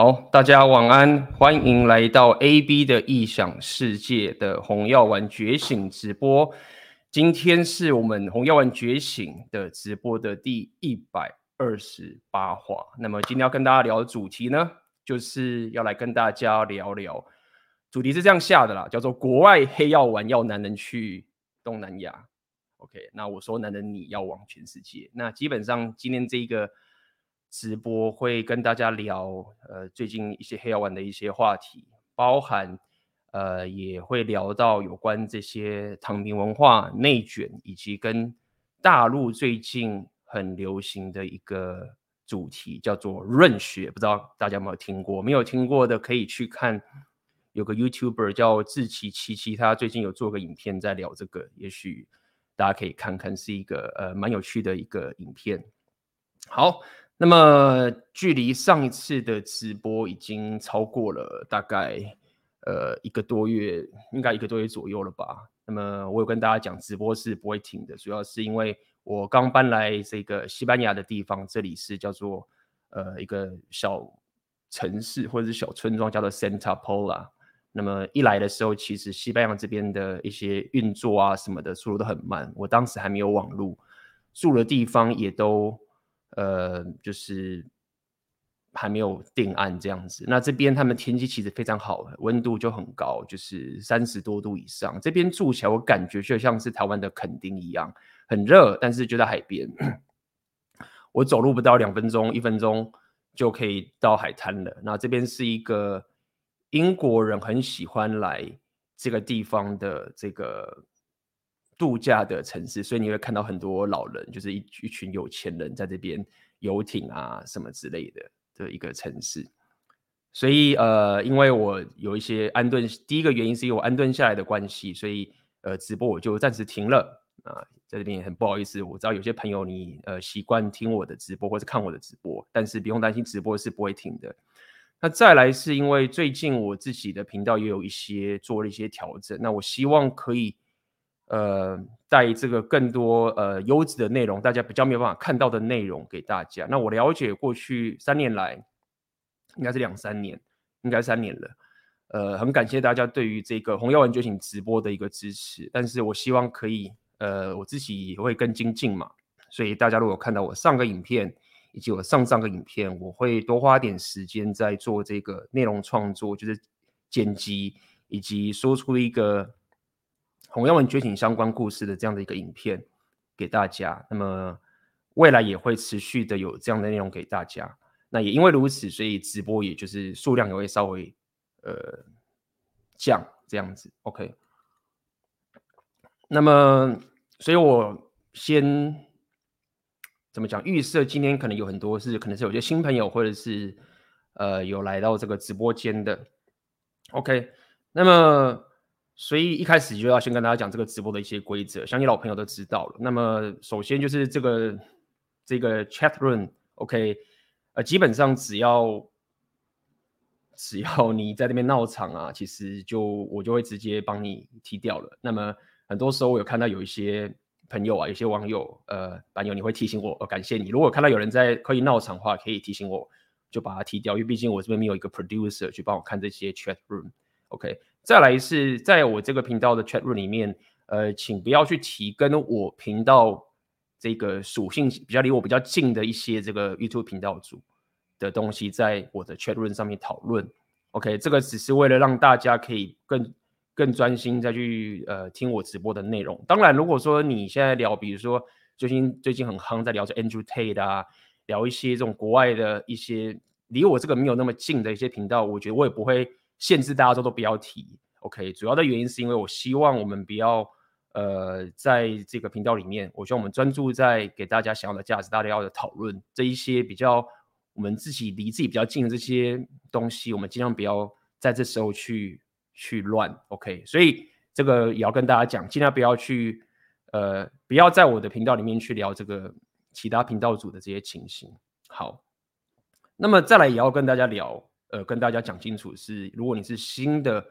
好，大家晚安，欢迎来到 AB 的异想世界的红药丸觉醒直播。今天是我们红药丸觉醒的直播的第一百二十八话。那么今天要跟大家聊的主题呢，就是要来跟大家聊聊，主题是这样下的啦，叫做国外黑药丸要男人去东南亚。OK，那我说男人你要往全世界。那基本上今天这一个。直播会跟大家聊，呃，最近一些黑药丸的一些话题，包含，呃，也会聊到有关这些躺平文化、内卷，以及跟大陆最近很流行的一个主题，叫做润学，不知道大家有没有听过？没有听过的可以去看，有个 YouTuber 叫志奇奇奇，他最近有做个影片在聊这个，也许大家可以看看，是一个呃蛮有趣的一个影片。好。那么，距离上一次的直播已经超过了大概呃一个多月，应该一个多月左右了吧？那么我有跟大家讲，直播是不会停的，主要是因为我刚搬来这个西班牙的地方，这里是叫做呃一个小城市或者是小村庄，叫做 Santa Pola。那么一来的时候，其实西班牙这边的一些运作啊什么的速度都很慢，我当时还没有网络，住的地方也都。呃，就是还没有定案这样子。那这边他们天气其实非常好，温度就很高，就是三十多度以上。这边住起来我感觉就像是台湾的垦丁一样，很热，但是就在海边。我走路不到两分钟、一分钟就可以到海滩了。那这边是一个英国人很喜欢来这个地方的这个。度假的城市，所以你会看到很多老人，就是一一群有钱人在这边游艇啊什么之类的的一个城市。所以呃，因为我有一些安顿，第一个原因是因为我安顿下来的关系，所以呃直播我就暂时停了啊。在这边也很不好意思，我知道有些朋友你呃习惯听我的直播或者看我的直播，但是不用担心，直播是不会停的。那再来是因为最近我自己的频道也有一些做了一些调整，那我希望可以。呃，带这个更多呃优质的内容，大家比较没有办法看到的内容给大家。那我了解过去三年来，应该是两三年，应该三年了。呃，很感谢大家对于这个红药丸觉醒直播的一个支持。但是我希望可以，呃，我自己也会更精进嘛。所以大家如果看到我上个影片以及我上上个影片，我会多花点时间在做这个内容创作，就是剪辑以及说出一个。红药丸觉醒相关故事的这样的一个影片给大家，那么未来也会持续的有这样的内容给大家。那也因为如此，所以直播也就是数量也会稍微呃降这样子。OK，那么所以我先怎么讲？预设今天可能有很多是可能是有些新朋友，或者是呃有来到这个直播间的。OK，那么。所以一开始就要先跟大家讲这个直播的一些规则，相信老朋友都知道了。那么首先就是这个这个 chat room，OK，呃，基本上只要只要你在那边闹场啊，其实就我就会直接帮你踢掉了。那么很多时候我有看到有一些朋友啊，有些网友，呃，版友你会提醒我，呃，感谢你。如果看到有人在刻意闹场的话，可以提醒我，就把它踢掉，因为毕竟我这边没有一个 producer 去帮我看这些 chat room，OK。再来是在我这个频道的 chat room 里面，呃，请不要去提跟我频道这个属性比较离我比较近的一些这个 YouTube 频道主的东西，在我的 chat room 上面讨论。OK，这个只是为了让大家可以更更专心再去呃听我直播的内容。当然，如果说你现在聊，比如说最近最近很夯在聊着 Andrew Tate 啊，聊一些这种国外的一些离我这个没有那么近的一些频道，我觉得我也不会。限制大家都都不要提，OK。主要的原因是因为我希望我们不要，呃，在这个频道里面，我希望我们专注在给大家想要的价值，大家要的讨论这一些比较我们自己离自己比较近的这些东西，我们尽量不要在这时候去去乱，OK。所以这个也要跟大家讲，尽量不要去，呃，不要在我的频道里面去聊这个其他频道组的这些情形。好，那么再来也要跟大家聊。呃，跟大家讲清楚是，如果你是新的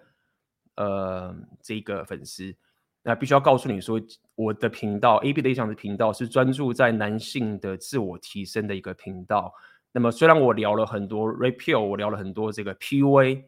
呃这个粉丝，那必须要告诉你说，我的频道 AB 的异想的频道是专注在男性的自我提升的一个频道。那么虽然我聊了很多 Red Pill，我聊了很多这个 PUA，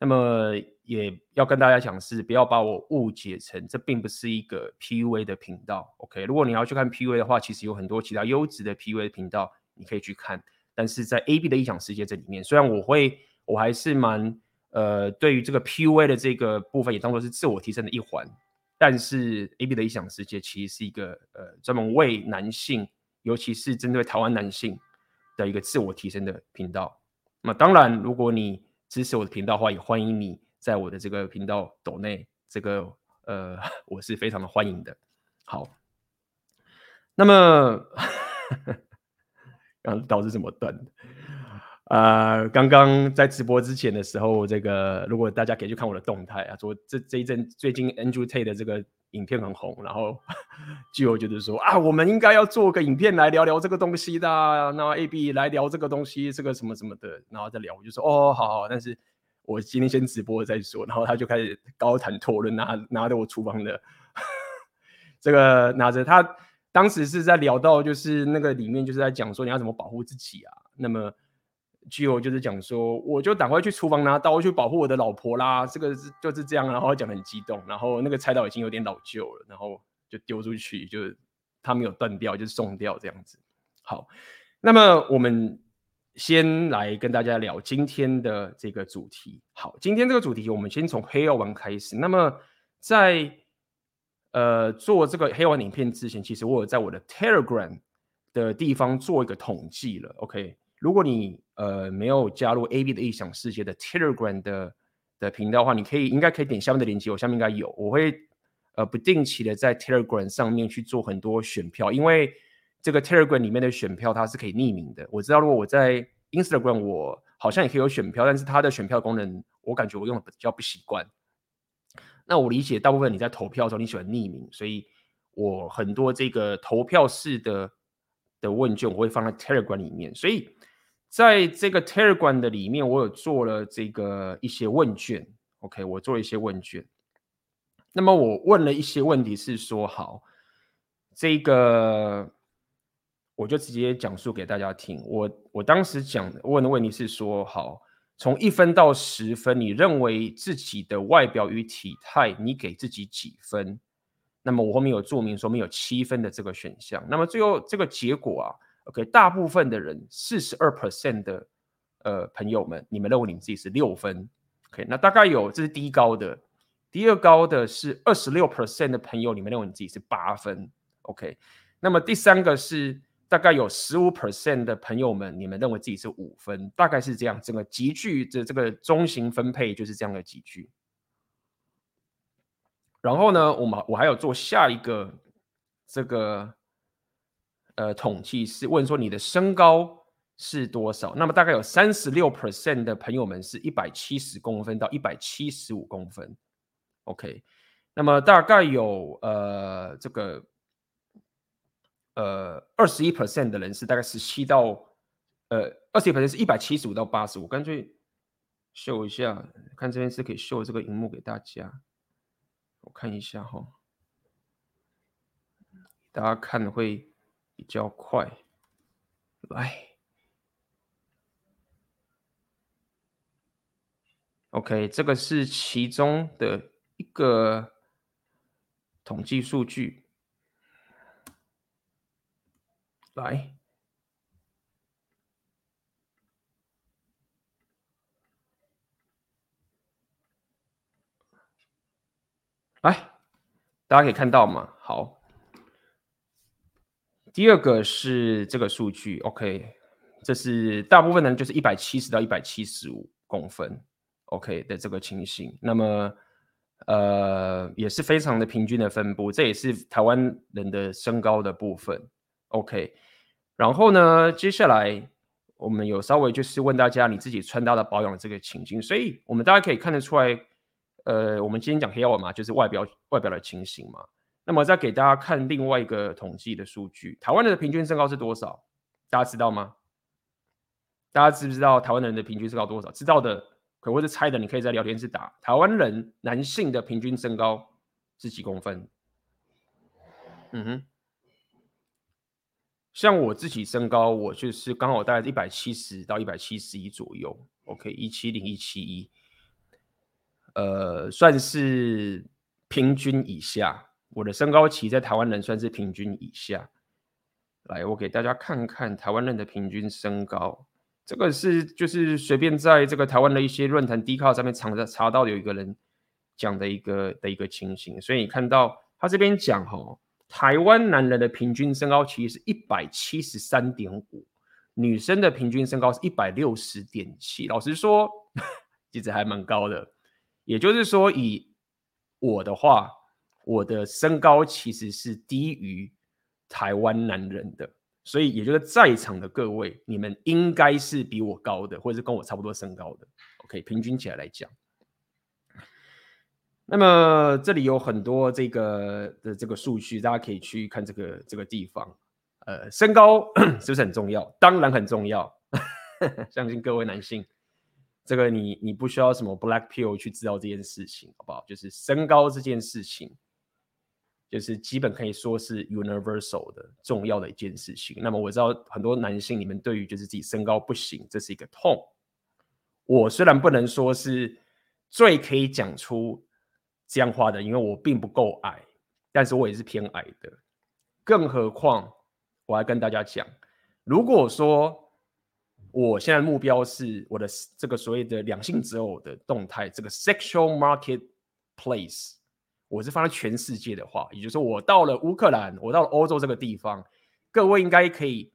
那么也要跟大家讲是不要把我误解成这并不是一个 PUA 的频道。OK，如果你要去看 PUA 的话，其实有很多其他优质的 PUA 频道你可以去看。但是在 AB 的异想世界这里面，虽然我会，我还是蛮呃，对于这个 PUA 的这个部分也当做是自我提升的一环。但是 AB 的理想世界其实是一个呃专门为男性，尤其是针对台湾男性的一个自我提升的频道。那当然，如果你支持我的频道的话，也欢迎你在我的这个频道抖内，这个呃 我是非常的欢迎的。好，那么。刚导致怎么断？呃，刚刚在直播之前的时候，这个如果大家可以去看我的动态啊，说这这一阵最近 Andrew Tate 的这个影片很红，然后就有就是说啊，我们应该要做个影片来聊聊这个东西的，那 AB 来聊这个东西，这个什么什么的，然后再聊，我就说哦，好好，但是我今天先直播再说，然后他就开始高谈阔论，拿拿着我厨房的这个拿着他。当时是在聊到，就是那个里面就是在讲说你要怎么保护自己啊。那么 Gio 就是讲说，我就赶快去厨房拿刀去保护我的老婆啦。这个是就是这样，然后讲很激动，然后那个菜刀已经有点老旧了，然后就丢出去，就是他没有断掉，就是送掉这样子。好，那么我们先来跟大家聊今天的这个主题。好，今天这个主题我们先从黑药丸开始。那么在呃，做这个黑丸影片之前，其实我有在我的 Telegram 的地方做一个统计了。OK，如果你呃没有加入 AB 的异想世界的 Telegram 的的频道的话，你可以应该可以点下面的链接，我下面应该有。我会呃不定期的在 Telegram 上面去做很多选票，因为这个 Telegram 里面的选票它是可以匿名的。我知道如果我在 Instagram 我好像也可以有选票，但是它的选票功能我感觉我用的比较不习惯。那我理解，大部分你在投票的时候你喜欢匿名，所以我很多这个投票式的的问卷我会放在 Telegram 里面，所以在这个 Telegram 的里面，我有做了这个一些问卷，OK，我做了一些问卷。那么我问了一些问题是说，好，这个我就直接讲述给大家听。我我当时讲问的问题是说，好。从一分到十分，你认为自己的外表与体态，你给自己几分？那么我后面有注明说没有七分的这个选项。那么最后这个结果啊，OK，大部分的人四十二 percent 的呃朋友们，你们认为你们自己是六分？OK，那大概有这是第一高的，第二高的是二十六 percent 的朋友，你们认为你自己是八分？OK，那么第三个是。大概有十五 percent 的朋友们，你们认为自己是五分，大概是这样。整个集聚的这个中型分配就是这样的集聚。然后呢，我们我还有做下一个这个呃统计，是问说你的身高是多少？那么大概有三十六 percent 的朋友们是一百七十公分到一百七十五公分。OK，那么大概有呃这个。呃，二十一 percent 的人是大概十七到，呃，二十一 percent 是一百七十五到八十五。干脆秀一下，看这边是可以秀这个荧幕给大家，我看一下哈，大家看会比较快。来，OK，这个是其中的一个统计数据。来，来，大家可以看到吗？好，第二个是这个数据，OK，这是大部分人就是一百七十到一百七十五公分，OK 的这个情形。那么，呃，也是非常的平均的分布，这也是台湾人的身高的部分，OK。然后呢，接下来我们有稍微就是问大家你自己穿搭的保养这个情境，所以我们大家可以看得出来，呃，我们今天讲黑药丸嘛，就是外表外表的情形嘛。那么再给大家看另外一个统计的数据，台湾人的平均身高是多少？大家知道吗？大家知不知道台湾人的平均身高多少？知道的可或者猜的，你可以在聊天室打。台湾人男性的平均身高是几公分？嗯哼。像我自己身高，我就是刚好大概一百七十到一百七十一左右，OK，一七零一七一，呃，算是平均以下。我的身高其实在台湾人算是平均以下。来，我给大家看看台湾人的平均身高，这个是就是随便在这个台湾的一些论坛 d 卡上面查的查到有一个人讲的一个的一个情形，所以你看到他这边讲哈。台湾男人的平均身高其实是一百七十三点五，女生的平均身高是一百六十点七。老实说，其实还蛮高的。也就是说，以我的话，我的身高其实是低于台湾男人的。所以，也就是在场的各位，你们应该是比我高的，或者是跟我差不多身高的。OK，平均起来来讲。那么这里有很多这个的这个数据，大家可以去看这个这个地方。呃，身高 是不是很重要？当然很重要。相信各位男性，这个你你不需要什么 black pill 去知道这件事情，好不好？就是身高这件事情，就是基本可以说是 universal 的重要的一件事情。那么我知道很多男性，你们对于就是自己身高不行，这是一个痛。我虽然不能说是最可以讲出。这样话的，因为我并不够矮，但是我也是偏矮的。更何况，我还跟大家讲，如果说我现在目标是我的这个所谓的两性择偶的动态，这个 sexual marketplace，我是放在全世界的话，也就是说，我到了乌克兰，我到了欧洲这个地方，各位应该可以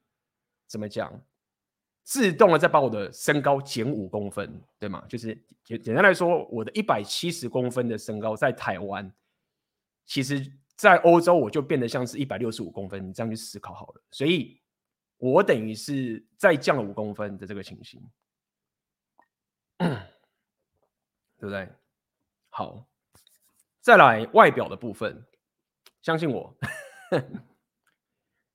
怎么讲？自动的再把我的身高减五公分，对吗？就是简简单来说，我的一百七十公分的身高在台湾，其实在欧洲我就变得像是一百六十五公分。你这样去思考好了，所以我等于是再降了五公分的这个情形，对不对？好，再来外表的部分，相信我。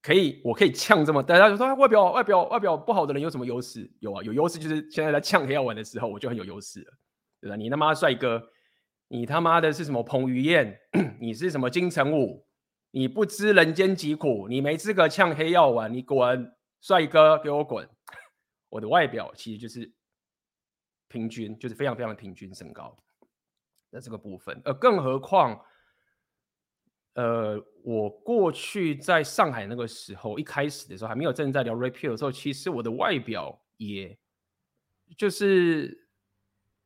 可以，我可以呛这么，大家就说外表外表外表不好的人有什么优势？有啊，有优势就是现在在呛黑药丸的时候，我就很有优势了，对吧？你他妈帅哥，你他妈的是什么彭于晏？你是什么金城武？你不知人间疾苦，你没资格呛黑药丸，你滚，帅哥给我滚！我的外表其实就是平均，就是非常非常的平均身高的这个部分，呃，更何况。呃，我过去在上海那个时候，一开始的时候还没有正在聊 Red Pill 的时候，其实我的外表也就是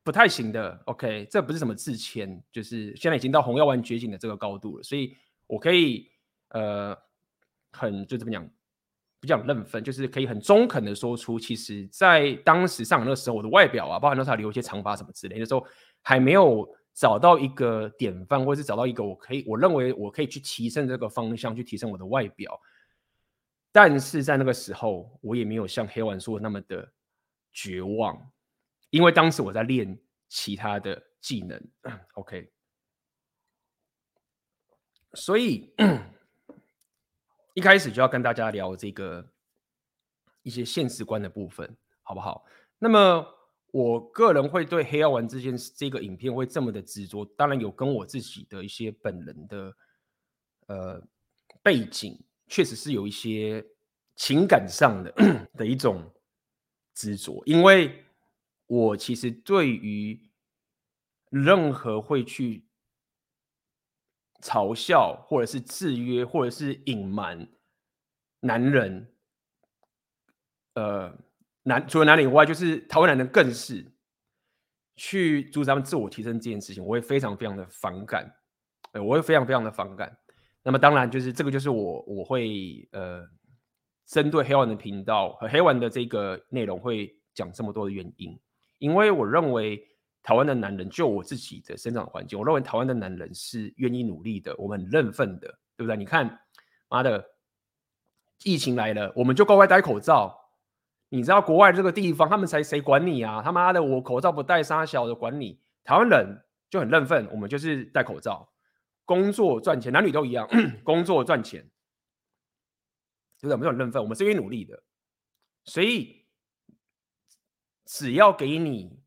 不太行的。OK，这不是什么自谦，就是现在已经到红药丸觉醒的这个高度了，所以我可以呃很就这么讲，比较认分，就是可以很中肯的说出，其实在当时上海那个时候，我的外表啊，包含那时候留一些长发什么之类的时候，还没有。找到一个典范，或是找到一个我可以，我认为我可以去提升这个方向，去提升我的外表。但是在那个时候，我也没有像黑丸说的那么的绝望，因为当时我在练其他的技能。OK，所以一开始就要跟大家聊这个一些现实观的部分，好不好？那么。我个人会对黑药丸这件这个影片会这么的执着，当然有跟我自己的一些本人的呃背景，确实是有一些情感上的的一种执着，因为我其实对于任何会去嘲笑或者是制约或者是隐瞒男人，呃。男除了男人以外，就是台湾男人更是去阻止他们自我提升这件事情，我会非常非常的反感，呃，我会非常非常的反感。那么当然就是这个就是我我会呃针对黑丸的频道和黑丸的这个内容会讲这么多的原因，因为我认为台湾的男人就我自己的生长环境，我认为台湾的男人是愿意努力的，我们很认份的，对不对？你看，妈的，疫情来了，我们就乖乖戴口罩。你知道国外这个地方，他们才谁管你啊？他妈的，我口罩不戴，杀小的管你。台湾人就很认份，我们就是戴口罩，工作赚钱，男女都一样，工作赚钱，对不对？我们很认份，我们是愿意努力的。所以，只要给你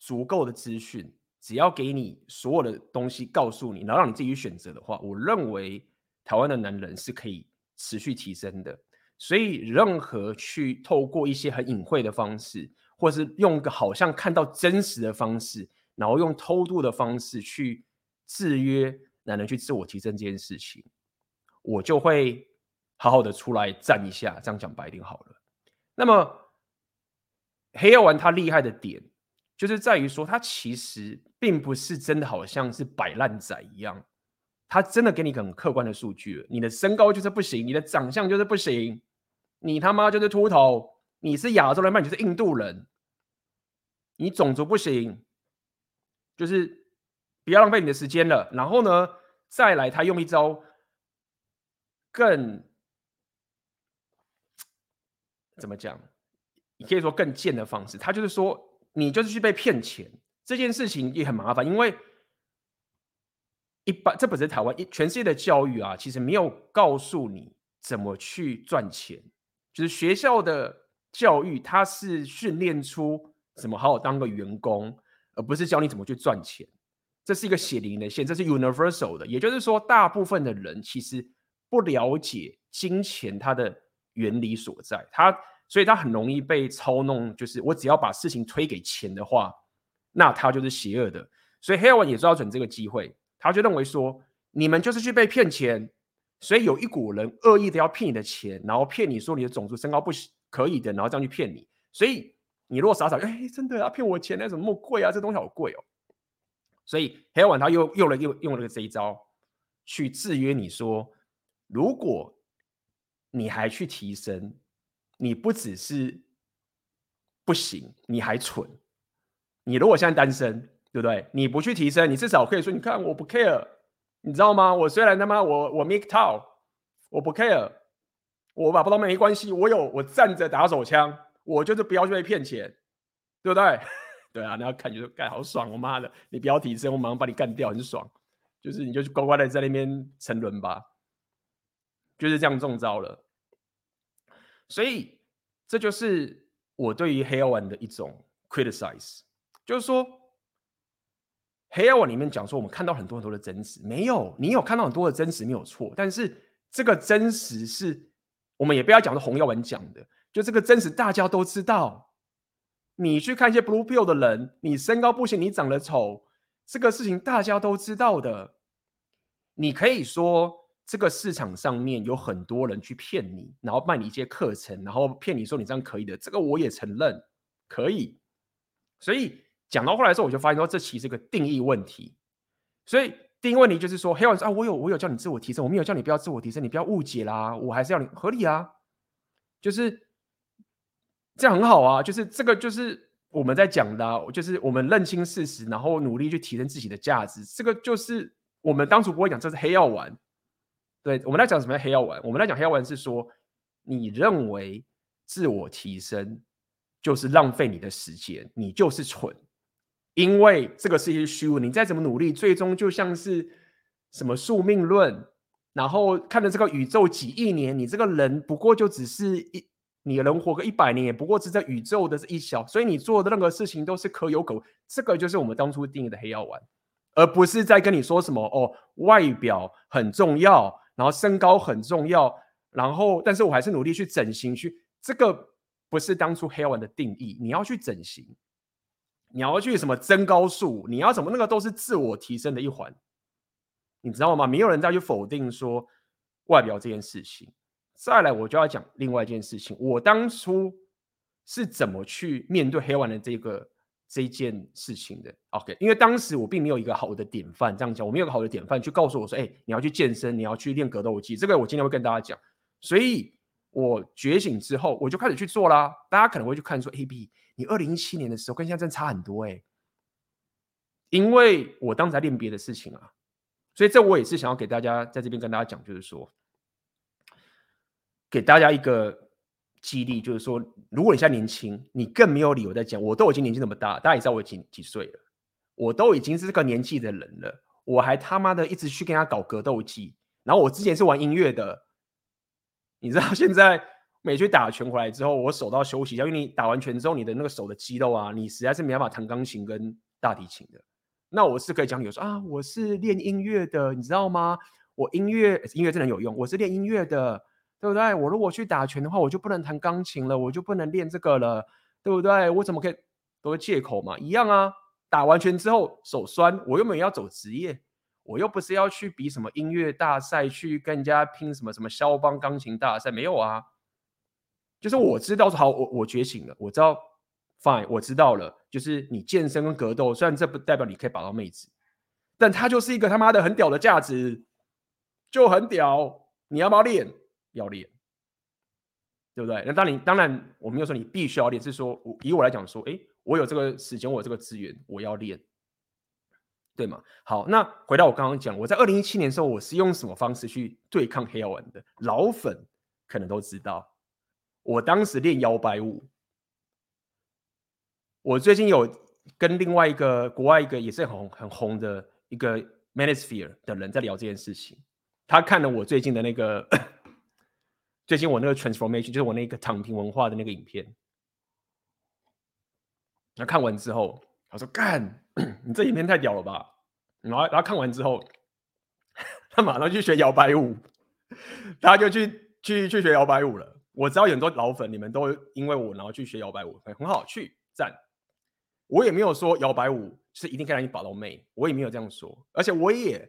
足够的资讯，只要给你所有的东西，告诉你，然后让你自己去选择的话，我认为台湾的男人是可以持续提升的。所以任何去透过一些很隐晦的方式，或是用个好像看到真实的方式，然后用偷渡的方式去制约男人去自我提升这件事情，我就会好好的出来站一下。这样讲白一点好了。那么黑药丸它厉害的点，就是在于说，它其实并不是真的好像是摆烂仔一样。他真的给你很客观的数据，你的身高就是不行，你的长相就是不行，你他妈就是秃头，你是亚洲人嘛，你就是印度人，你种族不行，就是不要浪费你的时间了。然后呢，再来他用一招更怎么讲？你可以说更贱的方式，他就是说你就是去被骗钱，这件事情也很麻烦，因为。一般这不是台湾一，全世界的教育啊，其实没有告诉你怎么去赚钱。就是学校的教育，它是训练出怎么好好当个员工，而不是教你怎么去赚钱。这是一个血淋淋的线，这是 universal 的。也就是说，大部分的人其实不了解金钱它的原理所在，他所以他很容易被操弄。就是我只要把事情推给钱的话，那他就是邪恶的。所以黑药丸也抓准这个机会。他就认为说，你们就是去被骗钱，所以有一股人恶意的要骗你的钱，然后骗你说你的种族身高不可以的，然后这样去骗你。所以你如果傻傻，哎，真的要骗我钱，那怎么那么贵啊？这东西好贵哦。所以黑药丸他又用了又用了这一招去制约你说，如果你还去提升，你不只是不行，你还蠢。你如果现在单身。对不对？你不去提升，你至少可以说：“你看，我不 care，你知道吗？我虽然他妈我我 make talk，我不 care，我把不到没关系，我有我站着打手枪，我就是不要去被骗钱，对不对？对啊，然后感觉干好爽，我妈的，你不要提升，我马上把你干掉，很爽。就是你就乖乖的在那边沉沦吧，就是这样中招了。所以这就是我对于黑药丸的一种 criticize，就是说。黑药丸里面讲说，我们看到很多很多的真实，没有，你有看到很多的真实没有错，但是这个真实是我们也不要讲的红药文讲的，就这个真实大家都知道。你去看一些 blue pill 的人，你身高不行，你长得丑，这个事情大家都知道的。你可以说这个市场上面有很多人去骗你，然后卖你一些课程，然后骗你说你这样可以的，这个我也承认可以，所以。讲到后来的时候，我就发现说，这其实是个定义问题。所以定义问题就是说，黑药丸啊，我有我有叫你自我提升，我没有叫你不要自我提升，你不要误解啦，我还是要你合理啊，就是这样很好啊，就是这个就是我们在讲的，就是我们认清事实，然后努力去提升自己的价值，这个就是我们当初不会讲这是黑药丸。对，我们在讲什么叫黑药丸？我们在讲黑药丸是说，你认为自我提升就是浪费你的时间，你就是蠢。因为这个是一些虚无，你再怎么努力，最终就像是什么宿命论，然后看着这个宇宙几亿年，你这个人不过就只是一，你人活个一百年，也不过是这宇宙的这一小，所以你做的任何事情都是可有可无。这个就是我们当初定义的黑药丸，而不是在跟你说什么哦，外表很重要，然后身高很重要，然后但是我还是努力去整形去，这个不是当初黑药丸的定义，你要去整形。你要去什么增高术？你要什么？那个都是自我提升的一环，你知道吗？没有人再去否定说外表这件事情。再来，我就要讲另外一件事情。我当初是怎么去面对黑丸的这个这件事情的？OK，因为当时我并没有一个好的典范，这样讲，我没有一个好的典范去告诉我说，哎，你要去健身，你要去练格斗技。这个我今天会跟大家讲。所以我觉醒之后，我就开始去做啦。大家可能会去看说，AB。你二零一七年的时候跟现在真差很多哎、因为我当时在练别的事情啊，所以这我也是想要给大家在这边跟大家讲，就是说，给大家一个激励，就是说，如果你现在年轻，你更没有理由在讲，我都已经年纪那么大，大家也知道我几几岁了，我都已经是这个年纪的人了，我还他妈的一直去跟他搞格斗技，然后我之前是玩音乐的，你知道现在。每去打拳回来之后，我手都要休息一下，因为你打完拳之后，你的那个手的肌肉啊，你实在是没办法弹钢琴跟大提琴的。那我是可以讲，你说啊，我是练音乐的，你知道吗？我音乐音乐真的有用，我是练音乐的。对不对？我如果去打拳的话，我就不能弹钢琴了，我就不能练这个了，对不对？我怎么可以都是借口嘛？一样啊，打完拳之后手酸，我又没有要走职业，我又不是要去比什么音乐大赛，去跟人家拼什么什么肖邦钢琴大赛，没有啊。就是我知道好，我我觉醒了，我知道，fine，我知道了。就是你健身跟格斗，虽然这不代表你可以把到妹子，但它就是一个他妈的很屌的价值，就很屌。你要不要练？要练，对不对？那当你当然，我没有说你必须要练，是说我以我来讲说，哎，我有这个时间，我有这个资源，我要练，对吗？好，那回到我刚刚讲，我在二零一七年的时候，我是用什么方式去对抗黑药丸的？老粉可能都知道。我当时练摇摆舞，我最近有跟另外一个国外一个也是很红很红的一个 Manosphere 的人在聊这件事情。他看了我最近的那个，最近我那个 transformation，就是我那个躺平文化的那个影片。他看完之后，他说：“干，你这影片太屌了吧！”然后，然后看完之后，他马上去学摇摆舞，他就去去去学摇摆舞了。我知道很多老粉，你们都因为我然后去学摇摆舞，很好，去赞。我也没有说摇摆舞是一定可以让你把到妹，我也没有这样说，而且我也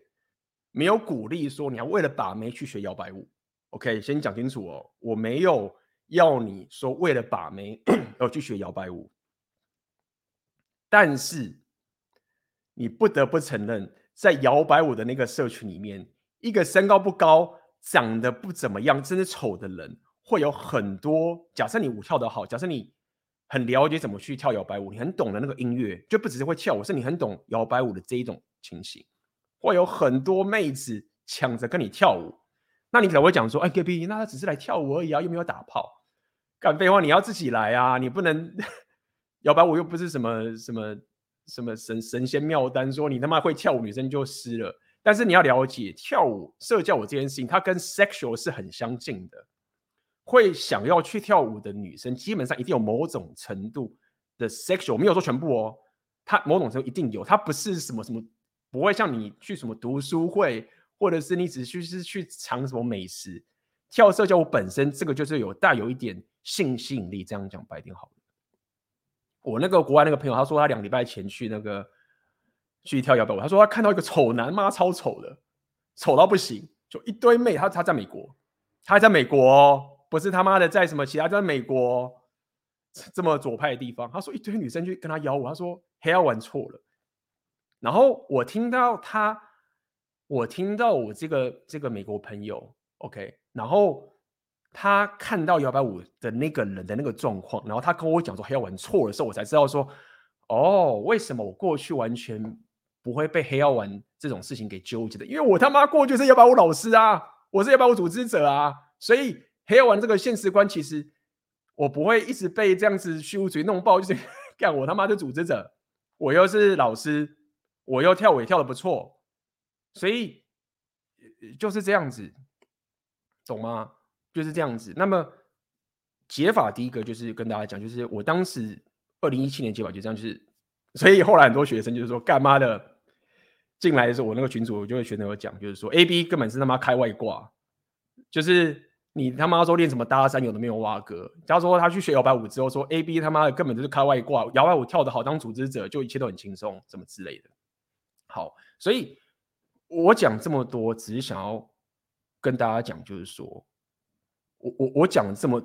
没有鼓励说你要为了把妹去学摇摆舞。OK，先讲清楚哦，我没有要你说为了把妹 而去学摇摆舞，但是你不得不承认，在摇摆舞的那个社群里面，一个身高不高、长得不怎么样、真的丑的人。会有很多，假设你舞跳得好，假设你很了解怎么去跳摇摆舞，你很懂得那个音乐，就不只是会跳舞，是你很懂摇摆舞的这一种情形，会有很多妹子抢着跟你跳舞，那你可能会讲说，哎，Gaby，那他只是来跳舞而已啊，又没有打炮，干废话，你要自己来啊，你不能摇摆舞又不是什么什么什么神神仙妙丹，说你他妈会跳舞，女生就湿了。但是你要了解，跳舞、社交舞这件事情，它跟 sexual 是很相近的。会想要去跳舞的女生，基本上一定有某种程度的 sexual，我没有说全部哦，她某种程度一定有，她不是什么什么，不会像你去什么读书会，或者是你只是去去尝什么美食，跳社交舞本身这个就是有带有一点性吸引力，这样讲白点好了。我那个国外那个朋友，他说他两礼拜前去那个去跳摇摆舞，他说他看到一个丑男，妈超丑的，丑到不行，就一堆妹，他他在美国，他还在美国哦。不是他妈的在什么其他在美国这么左派的地方，他说一堆女生去跟他邀我，他说黑药丸错了。然后我听到他，我听到我这个这个美国朋友，OK，然后他看到摇摆舞的那个人的那个状况，然后他跟我讲说黑药丸错的时候，我才知道说，哦，为什么我过去完全不会被黑药丸这种事情给纠结的？因为我他妈过去是摇摆舞老师啊，我是摇摆舞组织者啊，所以。黑药丸这个现实观，其实我不会一直被这样子虚无主义弄爆，就是干我他妈的组织者，我又是老师，我又跳舞也跳的不错，所以就是这样子，懂吗？就是这样子。那么解法第一个就是跟大家讲，就是我当时二零一七年解法就这样，就是所以后来很多学生就是说干嘛的进来的时候，我那个群组就会学生有讲，就是说 A B 根本是他妈开外挂，就是。你他妈说练什么搭讪，有的没有挖哥。假如说他去学摇摆舞之后，说 A B 他妈的根本就是开外挂，摇摆舞跳得好，当组织者就一切都很轻松，什么之类的。好，所以我讲这么多，只是想要跟大家讲，就是说我我我讲这么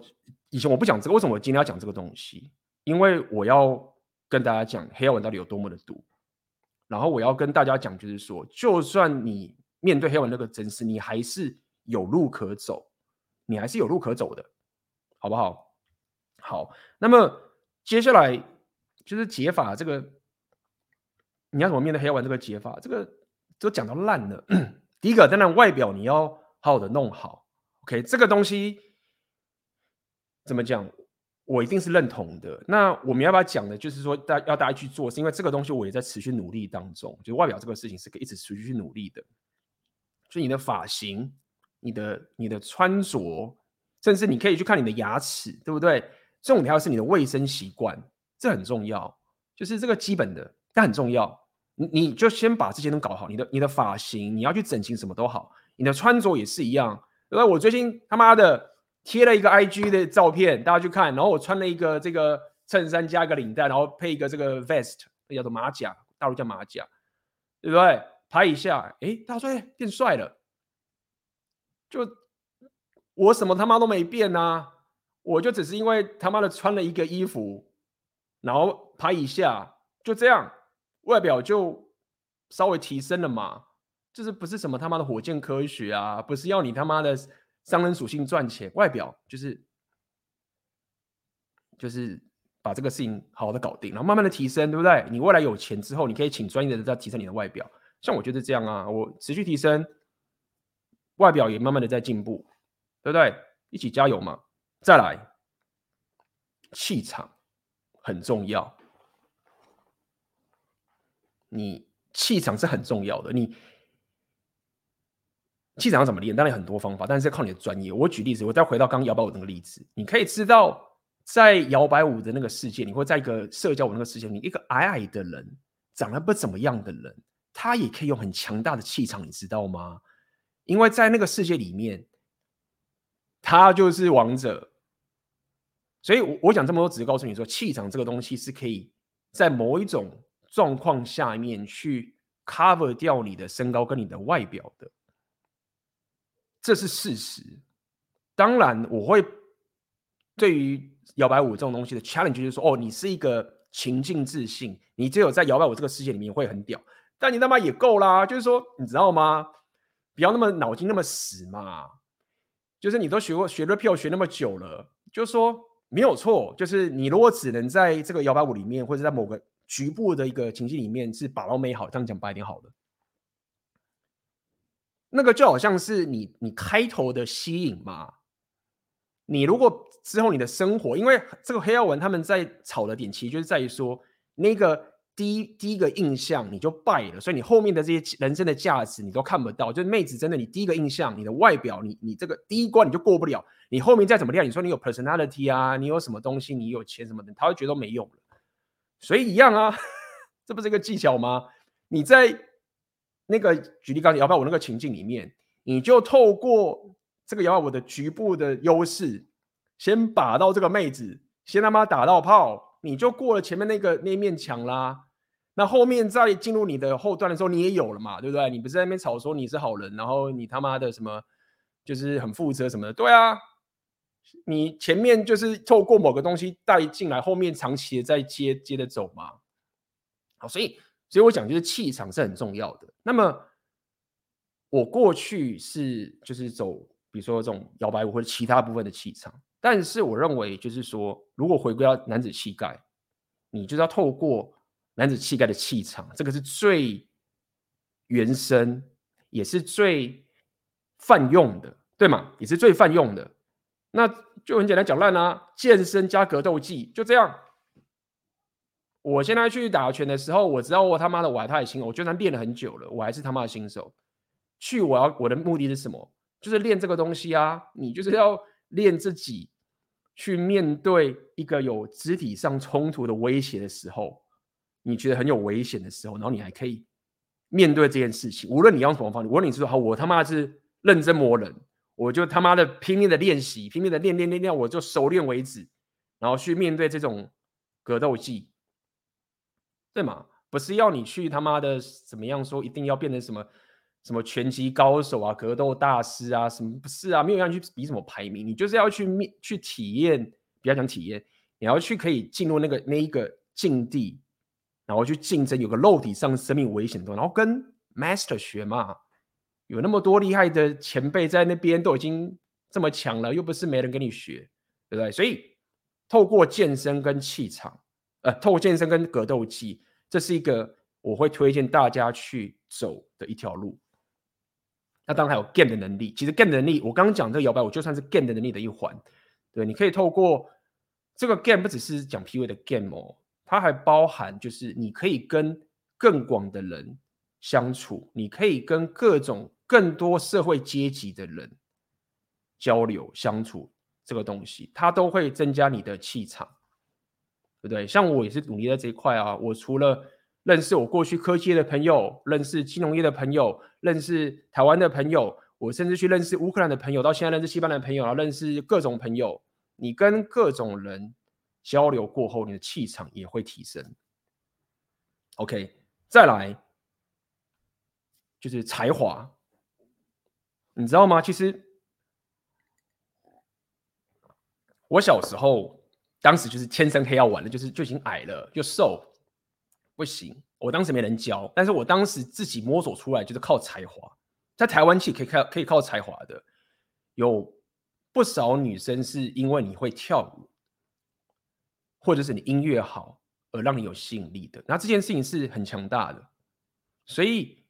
以前我不讲这个，为什么我今天要讲这个东西？因为我要跟大家讲黑药丸到底有多么的毒，然后我要跟大家讲，就是说，就算你面对黑药丸那个真实，你还是有路可走。你还是有路可走的，好不好？好，那么接下来就是解法。这个你要怎么面对黑丸？这个解法，这个都讲到烂了。第一个，当然外表你要好好的弄好。OK，这个东西怎么讲？我一定是认同的。那我们要不要讲的，就是说大要大家去做，是因为这个东西我也在持续努力当中。就外表这个事情是可以一直持续去努力的。所以你的发型。你的你的穿着，甚至你可以去看你的牙齿，对不对？重要是你的卫生习惯，这很重要，就是这个基本的，但很重要。你你就先把这些都搞好，你的你的发型，你要去整形什么都好，你的穿着也是一样。那？我最近他妈的贴了一个 IG 的照片，大家去看。然后我穿了一个这个衬衫加个领带，然后配一个这个 vest，叫做马甲，大陆叫马甲，对不对？拍一下，哎，大家说，哎，变帅了。就我什么他妈都没变啊，我就只是因为他妈的穿了一个衣服，然后拍一下，就这样，外表就稍微提升了嘛。就是不是什么他妈的火箭科学啊，不是要你他妈的商人属性赚钱，外表就是就是把这个事情好好的搞定，然后慢慢的提升，对不对？你未来有钱之后，你可以请专业的人再提升你的外表。像我觉得这样啊，我持续提升，外表也慢慢的在进步，对不对？一起加油嘛！再来，气场很重要，你气场是很重要的，你。气场要怎么练？当然很多方法，但是要靠你的专业。我举例子，我再回到刚刚摇摆舞那个例子，你可以知道，在摇摆舞的那个世界，你会在一个社交舞那个世界，你一个矮矮的人，长得不怎么样的人，他也可以用很强大的气场，你知道吗？因为在那个世界里面，他就是王者。所以我，我我讲这么多，只是告诉你说，气场这个东西是可以在某一种状况下面去 cover 掉你的身高跟你的外表的。这是事实。当然，我会对于摇摆舞这种东西的 challenge 就是说，哦，你是一个情境自信，你只有在摇摆舞这个世界里面会很屌。但你他妈也够啦，就是说，你知道吗？不要那么脑筋那么死嘛。就是你都学过学 rapio 学那么久了，就是说没有错。就是你如果只能在这个摇摆舞里面，或者在某个局部的一个情境里面是把到美好，这样讲白一点好了。那个就好像是你你开头的吸引嘛，你如果之后你的生活，因为这个黑曜文他们在吵的点，其实就是在于说那个第一第一个印象你就败了，所以你后面的这些人生的价值你都看不到。就是妹子真的，你第一个印象，你的外表，你你这个第一关你就过不了，你后面再怎么练，你说你有 personality 啊，你有什么东西，你有钱什么的，他会觉得没用了。所以一样啊，这不是一个技巧吗？你在。那个举例刚才摇摆我那个情境里面，你就透过这个摇摆我的局部的优势，先把到这个妹子，先他妈打到炮，你就过了前面那个那面墙啦。那后面再进入你的后段的时候，你也有了嘛，对不对？你不是在那边吵说你是好人，然后你他妈的什么就是很负责什么的，对啊，你前面就是透过某个东西带进来，后面长期的再接接着走嘛。好，所以。所以我讲就是气场是很重要的。那么我过去是就是走，比如说这种摇摆舞或者其他部分的气场，但是我认为就是说，如果回归到男子气概，你就是要透过男子气概的气场，这个是最原生，也是最泛用的，对吗？也是最泛用的。那就很简单讲烂啊，健身加格斗技，就这样。我现在去打拳的时候，我知道我他妈的我还太轻，我就算练了很久了，我还是他妈的新手。去我要我的目的是什么？就是练这个东西啊！你就是要练自己去面对一个有肢体上冲突的威胁的时候，你觉得很有危险的时候，然后你还可以面对这件事情。无论你用什么方式，无论你是说好，我他妈是认真磨人，我就他妈的拼命的练习，拼命的练练练练，我就熟练为止，然后去面对这种格斗技。对嘛？不是要你去他妈的怎么样说，一定要变成什么什么拳击高手啊、格斗大师啊？什么不是啊？没有要去比什么排名，你就是要去面去体验，比较讲体验，你要去可以进入那个那一个境地，然后去竞争，有个肉体上生命危险的，然后跟 master 学嘛。有那么多厉害的前辈在那边都已经这么强了，又不是没人跟你学，对不对？所以透过健身跟气场。呃，透过健身跟格斗技，这是一个我会推荐大家去走的一条路。那当然还有 game 的能力，其实 game 能力，我刚刚讲这个摇摆我就算是 game 的能力的一环。对，你可以透过这个 game，不只是讲 PUA 的 game 哦，它还包含就是你可以跟更广的人相处，你可以跟各种更多社会阶级的人交流相处，这个东西它都会增加你的气场。对不对？像我也是努力在这一块啊。我除了认识我过去科技业的朋友，认识金融业的朋友，认识台湾的朋友，我甚至去认识乌克兰的朋友，到现在认识西班牙的朋友，然后认识各种朋友。你跟各种人交流过后，你的气场也会提升。OK，再来就是才华，你知道吗？其实我小时候，当时就是天生黑曜丸的，就是就已经矮了，就瘦，不行。我当时没人教，但是我当时自己摸索出来，就是靠才华。在台湾其实可以靠可以靠才华的，有。不少女生是因为你会跳舞，或者是你音乐好而让你有吸引力的。那这件事情是很强大的，所以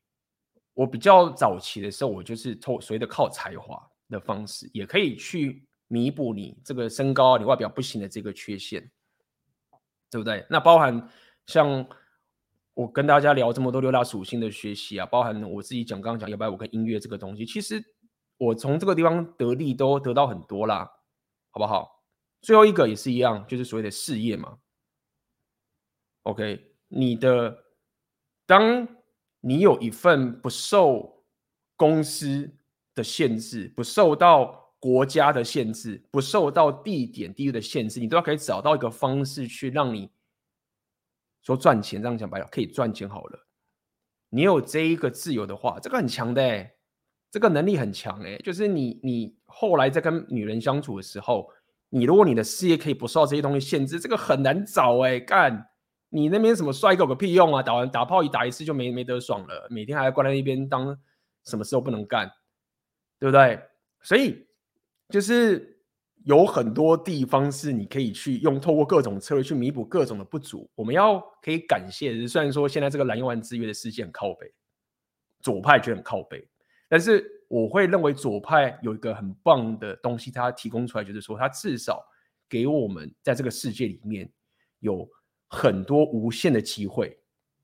我比较早期的时候，我就是透所谓的靠才华的方式，也可以去弥补你这个身高、你外表不行的这个缺陷，对不对？那包含像我跟大家聊这么多六大属性的学习啊，包含我自己讲刚刚讲150跟音乐这个东西，其实。我从这个地方得利都得到很多啦，好不好？最后一个也是一样，就是所谓的事业嘛。OK，你的当你有一份不受公司的限制，不受到国家的限制，不受到地点地域的限制，你都要可以找到一个方式去让你说赚钱。这样讲白了，可以赚钱好了。你有这一个自由的话，这个很强的欸。这个能力很强哎，就是你你后来在跟女人相处的时候，你如果你的事业可以不受到这些东西限制，这个很难找哎，干你那边什么帅哥有个屁用啊！打完打炮一打一次就没没得爽了，每天还要关在那边当什么事都不能干，对不对？所以就是有很多地方是你可以去用，透过各种策略去弥补各种的不足。我们要可以感谢，虽然说现在这个蓝药丸制约的世界很靠北，左派觉得很靠北。但是我会认为左派有一个很棒的东西，它提供出来就是说，它至少给我们在这个世界里面有很多无限的机会。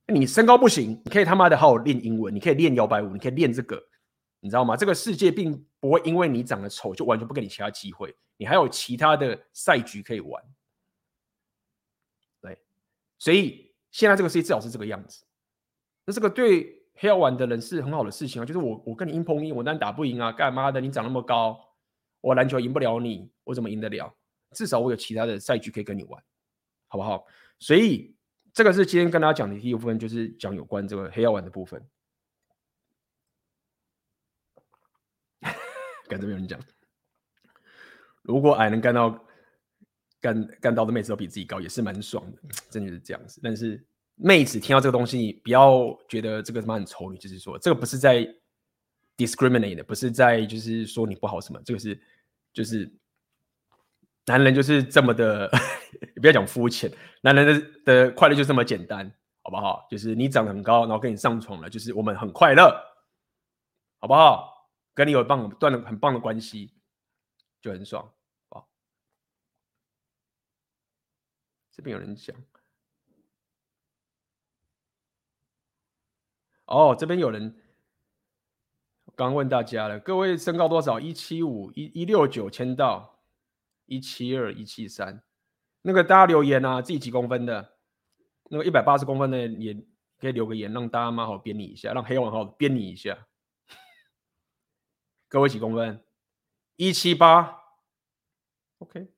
你身高不行，你可以他妈的好好练英文，你可以练摇摆舞，你可以练这个，你知道吗？这个世界并不会因为你长得丑就完全不给你其他机会，你还有其他的赛局可以玩。对，所以现在这个世界至少是这个样子。那这个对。黑曜丸的人是很好的事情啊，就是我我跟你硬碰硬，我当然打不赢啊，干嘛的？你长那么高，我篮球赢不了你，我怎么赢得了？至少我有其他的赛局可以跟你玩，好不好？所以这个是今天跟大家讲的第一部分，就是讲有关这个黑曜丸的部分。跟这边人讲，如果矮能干到干干到的妹子都比自己高，也是蛮爽的，真的是这样子。但是。妹子听到这个东西，你不要觉得这个什么很丑女，就是说这个不是在 discriminate，不是在就是说你不好什么，这个是就是男人就是这么的，不要讲肤浅，男人的的快乐就这么简单，好不好？就是你长得很高，然后跟你上床了，就是我们很快乐，好不好？跟你有棒断了很棒的关系，就很爽，好。这边有人讲。哦，这边有人刚问大家了，各位身高多少？一七五一一六九签到一七二一七三，那个大家留言啊，自己几公分的？那个一百八十公分的也可以留个言，让大家妈好编你一下，让黑曜丸好编你一下。各位几公分？一七八，OK，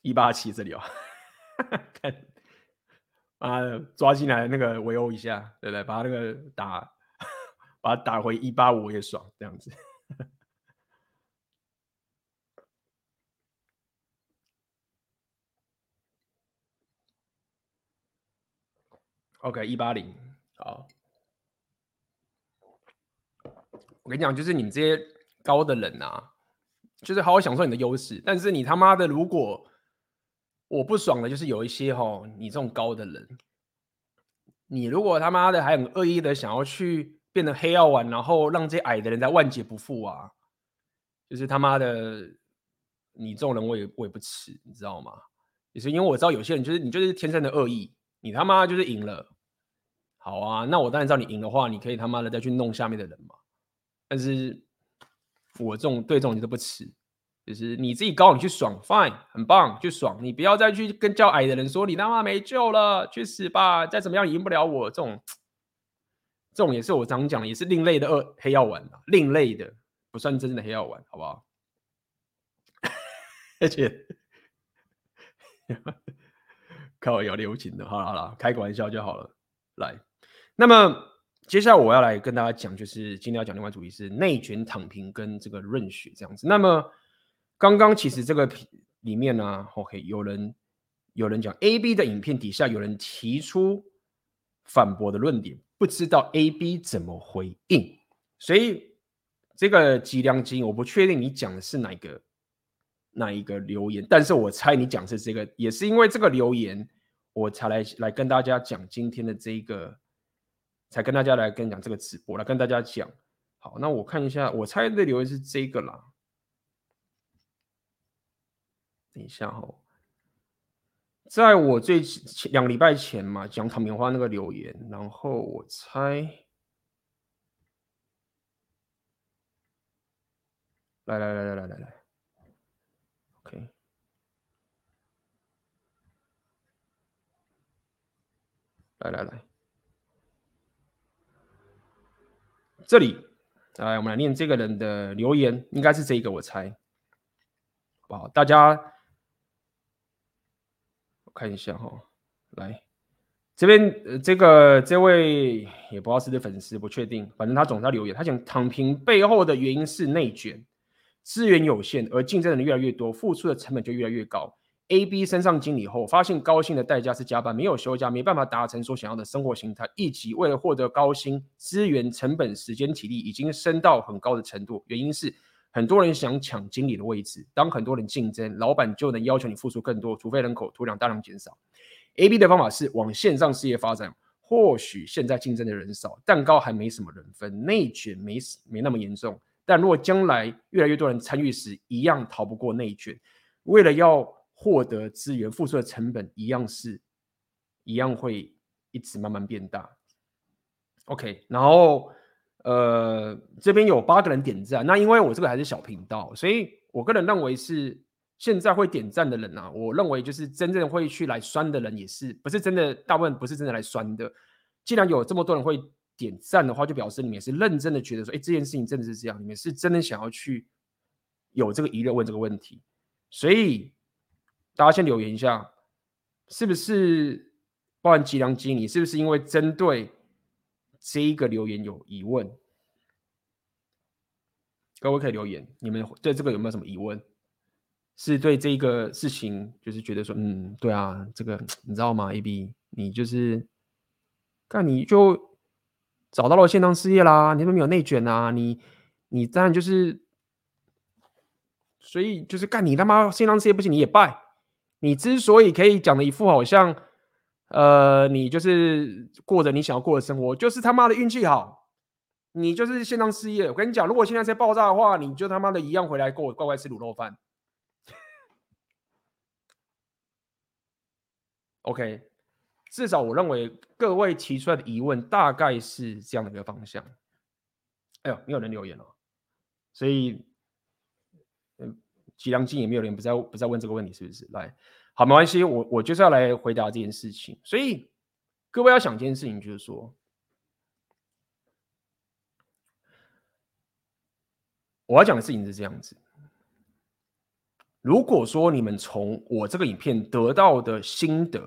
一八七这里哦，看。啊，抓进来那个围殴一下，对不对？把他那个打，把他打回一八五也爽，这样子。OK，一八零，好。我跟你讲，就是你们这些高的人啊，就是好好享受你的优势。但是你他妈的，如果我不爽的就是有一些哈，你这种高的人，你如果他妈的还很恶意的想要去变成黑曜丸，然后让这些矮的人在万劫不复啊，就是他妈的，你这种人我也我也不吃，你知道吗？也是因为我知道有些人就是你就是天生的恶意，你他妈就是赢了，好啊，那我当然知道你赢的话，你可以他妈的再去弄下面的人嘛，但是我这种对这种你都不吃。就是你自己高，你去爽，fine，很棒，去爽。你不要再去跟较矮的人说你他妈没救了，去死吧！再怎么样赢不了我这种，这种也是我常讲的，也是另类的二黑药丸，另类的不算真正的黑药丸，好不好？而且，靠我有留情的，好了好了，开个玩笑就好了。来，那么接下来我要来跟大家讲，就是今天要讲另外主题是内卷躺平跟这个润学这样子。那么刚刚其实这个里面呢、，OK，有人有人讲 A B 的影片底下有人提出反驳的论点，不知道 A B 怎么回应，所以这个吉良金我不确定你讲的是哪个。那一个留言，但是我猜你讲是这个，也是因为这个留言，我才来来跟大家讲今天的这一个，才跟大家来跟讲这个直播，来跟大家讲。好，那我看一下，我猜的留言是这个啦。等一下、哦，在我最前两礼拜前嘛，讲唐棉花那个留言，然后我猜，来来来来来来来。OK，来来来，这里来，我们来念这个人的留言，应该是这一个，我猜，好不好？大家我看一下哈，来这边，呃，这个这位也不知道是不是粉丝，不确定，反正他总在留言，他讲躺平背后的原因是内卷。资源有限，而竞争的人越来越多，付出的成本就越来越高。A、B 升上经理后，发现高薪的代价是加班，没有休假，没办法达成所想要的生活形态，以及为了获得高薪，资源成本、时间、体力已经升到很高的程度。原因是很多人想抢经理的位置，当很多人竞争，老板就能要求你付出更多，除非人口突然大量减少。A、B 的方法是往线上事业发展，或许现在竞争的人少，蛋糕还没什么人分，内卷没没那么严重。但如果将来越来越多人参与时，一样逃不过内卷。为了要获得资源，付出的成本一样是，一样会一直慢慢变大。OK，然后呃，这边有八个人点赞。那因为我这个还是小频道，所以我个人认为是现在会点赞的人啊，我认为就是真正会去来酸的人，也是不是真的，大部分不是真的来酸的。既然有这么多人会。点赞的话，就表示你们是认真的，觉得说，哎，这件事情真的是这样，你们是真的想要去有这个疑虑问这个问题，所以大家先留言一下，是不是包含吉良基，你是不是因为针对这一个留言有疑问？各位可以留言，你们对这个有没有什么疑问？是对这个事情就是觉得说，嗯，对啊，这个你知道吗？AB，你就是，看你就。找到了线上事业啦，你都没有内卷啊？你你当然就是，所以就是干你他妈线上事业不行，你也败。你之所以可以讲的一副好像，呃，你就是过着你想要过的生活，就是他妈的运气好。你就是线上事业，我跟你讲，如果现在在爆炸的话，你就他妈的一样回来跟我乖乖吃卤肉饭。OK。至少我认为各位提出来的疑问大概是这样的一个方向。哎呦，没有人留言了，所以，吉良金也没有人不再不再问这个问题，是不是？来，好，没关系，我我就是要来回答这件事情。所以各位要想一件事情，就是说，我要讲的事情是这样子。如果说你们从我这个影片得到的心得，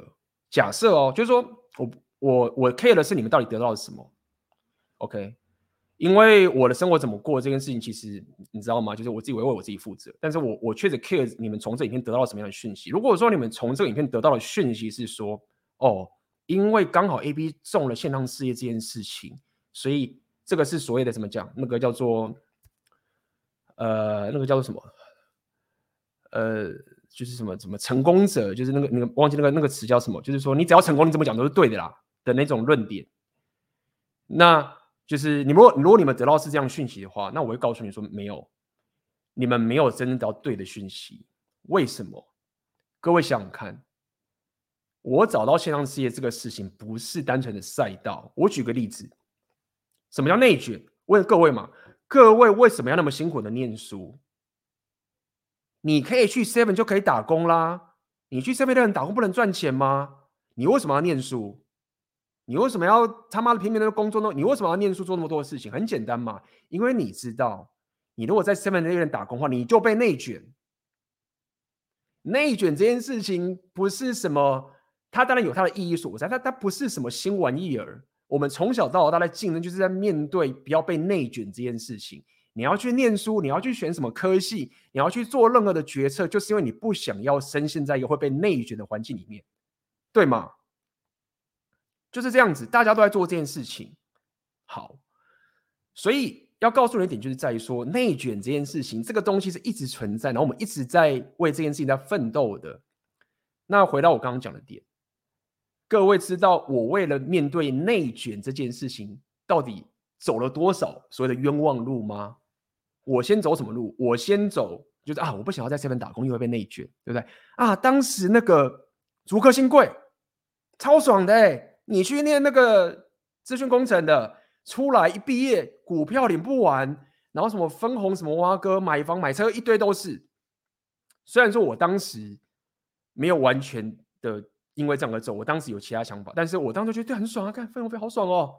假设哦，就是说我我我 care 的是你们到底得到了什么，OK？因为我的生活怎么过这件事情，其实你知道吗？就是我自己为为我自己负责。但是我我确实 care 你们从这影片得到了什么样的讯息。如果说你们从这个影片得到的讯息是说，哦，因为刚好 AB 中了线上事业这件事情，所以这个是所谓的怎么讲？那个叫做呃，那个叫做什么？呃。就是什么什么成功者，就是那个那个忘记那个那个词叫什么？就是说你只要成功，你怎么讲都是对的啦的那种论点。那就是你如果如果你们得到是这样讯息的话，那我会告诉你说没有，你们没有真正得到对的讯息。为什么？各位想想看，我找到线上事业这个事情不是单纯的赛道。我举个例子，什么叫内卷？问各位嘛，各位为什么要那么辛苦的念书？你可以去 Seven 就可以打工啦。你去 Seven 打工不能赚钱吗？你为什么要念书？你为什么要他妈的拼命的工作呢？你为什么要念书做那么多事情？很简单嘛，因为你知道，你如果在 Seven Eleven 打工的话，你就被内卷。内卷这件事情不是什么，它当然有它的意义所在，它它不是什么新玩意儿。我们从小到大在竞争，就是在面对不要被内卷这件事情。你要去念书，你要去选什么科系，你要去做任何的决策，就是因为你不想要深陷在一个会被内卷的环境里面，对吗？就是这样子，大家都在做这件事情。好，所以要告诉你一点，就是在于说内卷这件事情，这个东西是一直存在，然后我们一直在为这件事情在奋斗的。那回到我刚刚讲的点，各位知道我为了面对内卷这件事情，到底走了多少所谓的冤枉路吗？我先走什么路？我先走就是啊，我不想要在这边打工，因为被内卷，对不对？啊，当时那个竹科新贵超爽的哎。你去念那个资讯工程的，出来一毕业，股票领不完，然后什么分红，什么挖哥买房买车一堆都是。虽然说我当时没有完全的因为这样而走，我当时有其他想法，但是我当时觉得对很爽啊，看分红费好爽哦。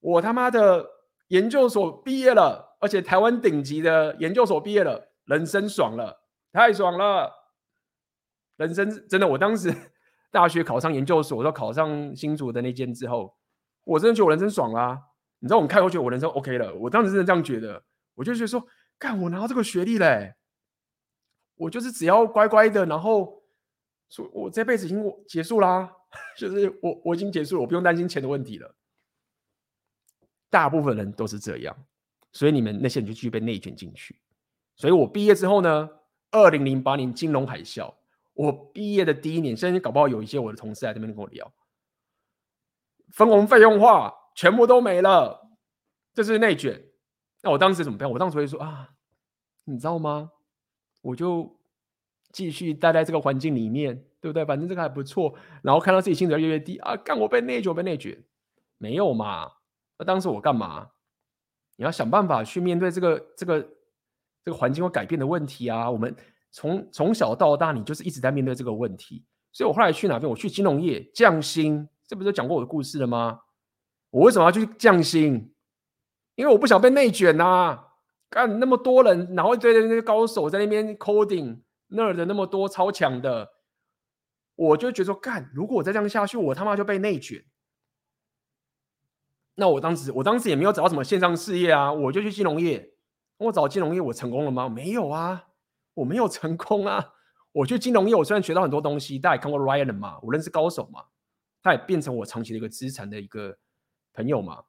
我他妈的研究所毕业了，而且台湾顶级的研究所毕业了，人生爽了，太爽了，人生真的，我当时。大学考上研究所，到考上新竹的那间之后，我真的觉得我人生爽啦、你知道，我们开口觉得我人生 OK 了。我当时真的这样觉得，我就觉得说，干我拿到这个学历嘞，我就是只要乖乖的，然后说我这辈子已经结束啦，就是我我已经结束了，我不用担心钱的问题了。大部分人都是这样，所以你们那些人就继续被内卷进去。所以我毕业之后呢，二零零八年金融海啸。我毕业的第一年，现在搞不好有一些我的同事在这边跟我聊，分红费用化全部都没了，这是内卷。那我当时怎么办？我当时会说啊，你知道吗？我就继续待在这个环境里面，对不对？反正这个还不错。然后看到自己薪水越来越低啊，干我被内卷，被内卷，没有嘛？那当时我干嘛？你要想办法去面对这个这个这个环境会改变的问题啊，我们。从从小到大，你就是一直在面对这个问题。所以我后来去哪边？我去金融业降薪，这不是讲过我的故事了吗？我为什么要去降薪？因为我不想被内卷呐、啊！干那么多人，然后一堆的那些高手在那边 coding，那儿的那么多超强的，我就觉得说，干，如果我再这样下去，我他妈就被内卷。那我当时，我当时也没有找到什么线上事业啊，我就去金融业。我找金融业，我成功了吗？没有啊。我没有成功啊！我去金融业，我虽然学到很多东西，但也看过 Ryan 嘛，我认识高手嘛，他也变成我长期的一个资产的一个朋友嘛，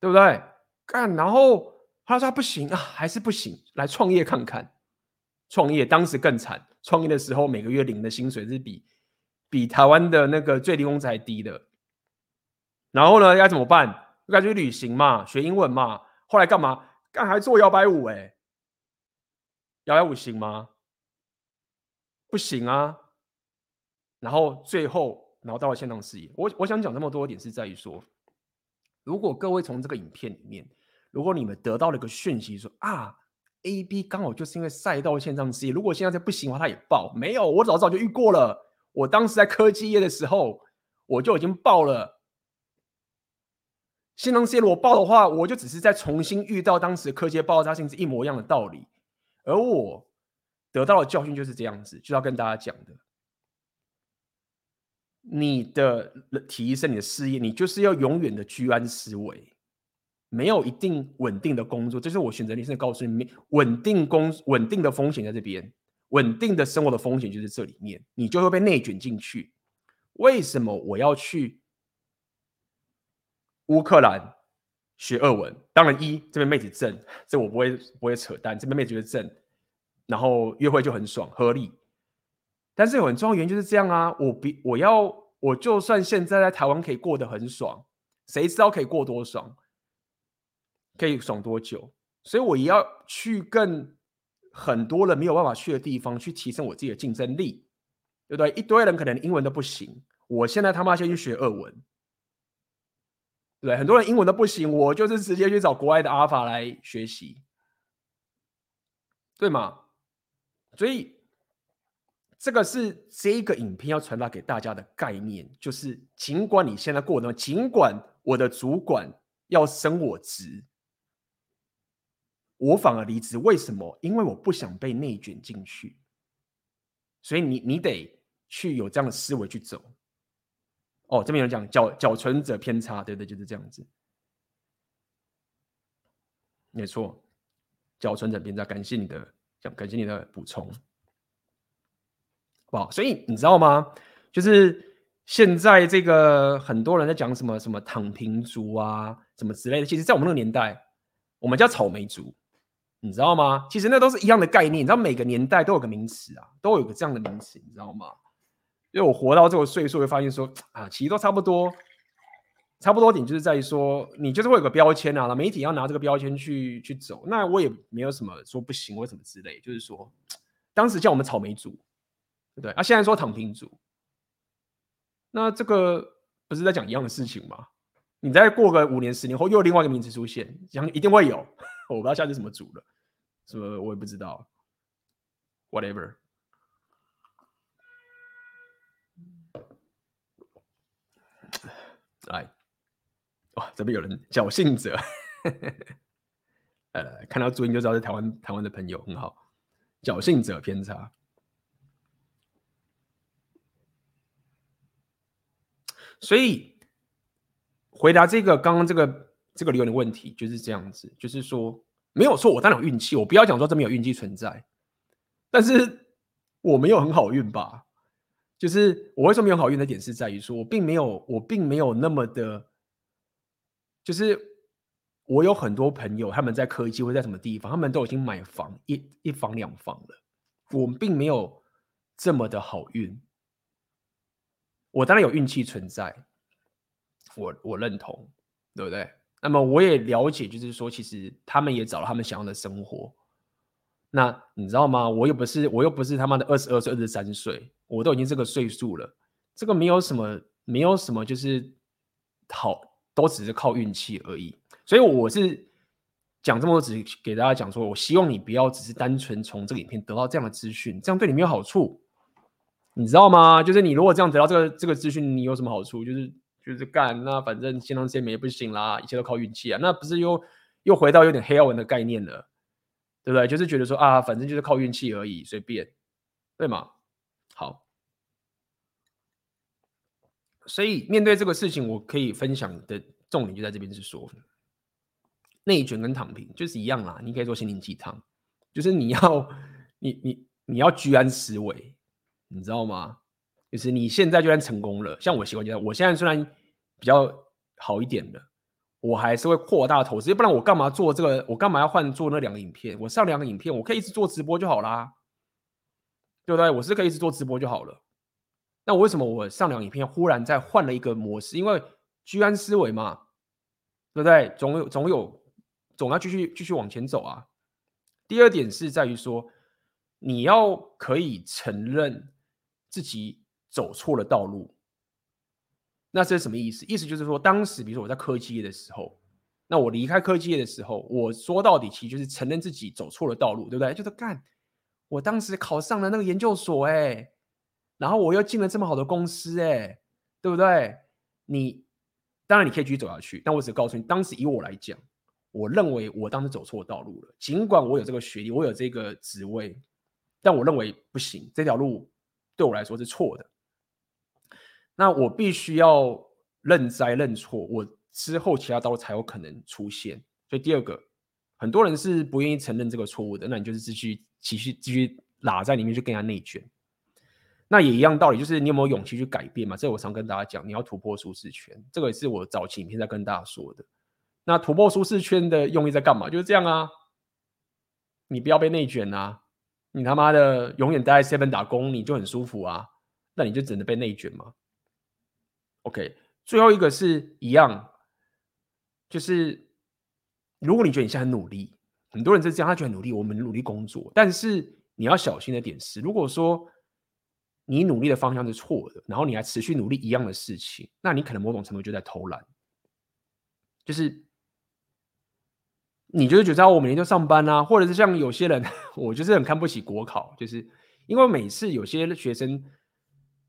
对不对？干，然后他说他不行啊，还是不行，来创业看看。创业当时更惨，创业的时候每个月领的薪水是比比台湾的那个最低工资还低的。然后呢，要怎么办？该去旅行嘛，学英文嘛。后来干嘛？干还做摇摆舞哎、幺幺五行吗？不行啊。然后最后，然后到了线上事业。我我想讲这么多点是在于说，如果各位从这个影片里面，如果你们得到了一个讯息说啊，A B 刚好就是因为赛道线上事业，如果现在再不行的话，他也报。没有，我早早就遇过了。我当时在科技业的时候，我就已经报了。线上事业如果报的话，我就只是在重新遇到当时科技爆炸性是一模一样的道理。而我得到的教训就是这样子，就要跟大家讲的。你的提升你的事业，你就是要永远的居安思危，没有一定稳定的工作，这是我选择人生告诉你们，稳定工稳定的风险在这边，稳定的生活的风险就是这里面，你就会被内卷进去。为什么我要去乌克兰？学俄文，当然一这边妹子正，这我不会不会扯淡，这边妹子觉得正，然后约会就很爽，合理。但是有很重要原因就是这样啊，我比我要我就算现在在台湾可以过得很爽，谁知道可以过多爽，可以爽多久？所以我也要去更很多人没有办法去的地方，去提升我自己的竞争力，对不对？一堆人可能英文都不行，我现在他妈先去学俄文。对，很多人英文都不行，我就是直接去找国外的阿法来学习，对吗？所以这个是这个影片要传达给大家的概念，就是尽管你现在过得，尽管我的主管要升我职，我反而离职，为什么？因为我不想被内卷进去。所以你你得去有这样的思维去走。哦，这边有人讲缴缴存者偏差，对对，就是这样子。没错，缴存者偏差，感谢你的，感谢你的补充。好，所以你知道吗？就是现在这个很多人在讲什么什么躺平族啊，什么之类的。其实，在我们那个年代，我们叫草莓族，你知道吗？其实那都是一样的概念。你知道每个年代都有个名词啊，都有个这样的名词，你知道吗？因为我活到这个岁数，会发现说啊，其实都差不多，差不多点就是在于说，你就是会有个标签啊，那媒体要拿这个标签去去走。那我也没有什么说不行或什么之类，就是说，当时叫我们草莓族。对不对？啊，现在说躺平族，那这个不是在讲一样的事情吗？你再过个五年、十年后，又有另外一个名词出现，讲一定会有。我不知道下次什么族了，什么我也不知道。Whatever。来，哇，这边有人侥幸者，呃，看到注音就知道是台湾台湾的朋友，很好。侥幸者偏差。所以回答这个刚刚这个这个留言的问题就是这样子，就是说没有错，我当然有运气，我不要讲说这边有运气存在，但是我没有很好运吧？就是我为什么没有好运的点是在于说我并没有我并没有那么的，就是我有很多朋友他们在科技或在什么地方，他们都已经买房一一房两房了，我们并没有这么的好运。我当然有运气存在，我我认同，对不对？那么我也了解，就是说，其实他们也找了他们想要的生活。那你知道吗？我又不是，我又不是他妈的二十二岁、二十三岁，我都已经这个岁数了。这个没有什么，没有什么，就是好，都只是靠运气而已。所以我是讲这么多，只给大家讲说，我希望你不要只是单纯从这个影片得到这样的资讯，这样对你没有好处。你知道吗？就是你如果这样得到这个这个资讯，你有什么好处？就是就是干那反正新浪这边也不行啦，一切都靠运气啊，那不是又又回到有点黑曜文的概念了，对不对？就是觉得说啊，反正就是靠运气而已，随便，对吗？好，所以面对这个事情，我可以分享的重点就在这边是说，内卷跟躺平就是一样啦，你可以做心灵鸡汤，就是你要你你你要居安思危。你知道吗？就是你现在就算成功了，像我习惯就我现在虽然比较好一点的，我还是会扩大投资，不然我干嘛做这个？我干嘛要换做那两个影片？我上两个影片，我可以一直做直播就好啦，对不对？我是可以一直做直播就好了。那我为什么我上两个影片忽然再换了一个模式？因为居安思危嘛，对不对？总有总有总要继续继续往前走啊。第二点是在于说，你要可以承认。自己走错了道路，那这是什么意思？意思就是说，当时比如说我在科技业的时候，那我离开科技业的时候，我说到底其实就是承认自己走错了道路，对不对？就是干，我当时考上了那个研究所，哎，然后我又进了这么好的公司，哎，对不对？你当然你可以继续走下去，但我只告诉你，当时以我来讲，我认为我当时走错道路了。尽管我有这个学历，我有这个职位，但我认为不行，这条路。对我来说是错的，那我必须要认栽认错，我之后其他道路才有可能出现。所以第二个，很多人是不愿意承认这个错误的，那你就是继续继续继续拉在里面去跟人家内卷。那也一样道理，就是你有没有勇气去改变嘛？这我常跟大家讲，你要突破舒适圈，这个也是我早期影片在跟大家说的。那突破舒适圈的用意在干嘛？就是这样啊，你不要被内卷啊。你他妈的永远待在 seven 打工，你就很舒服啊？那你就只能被内卷嘛？OK，最后一个是一样，就是如果你觉得你现在很努力，很多人是这样，他觉得很努力，我们努力工作，但是你要小心的点是，如果说你努力的方向是错的，然后你还持续努力一样的事情，那你可能某种程度就在偷懒，就是。你就是觉得我每天就上班啊，或者是像有些人，我就是很看不起国考，就是因为每次有些学生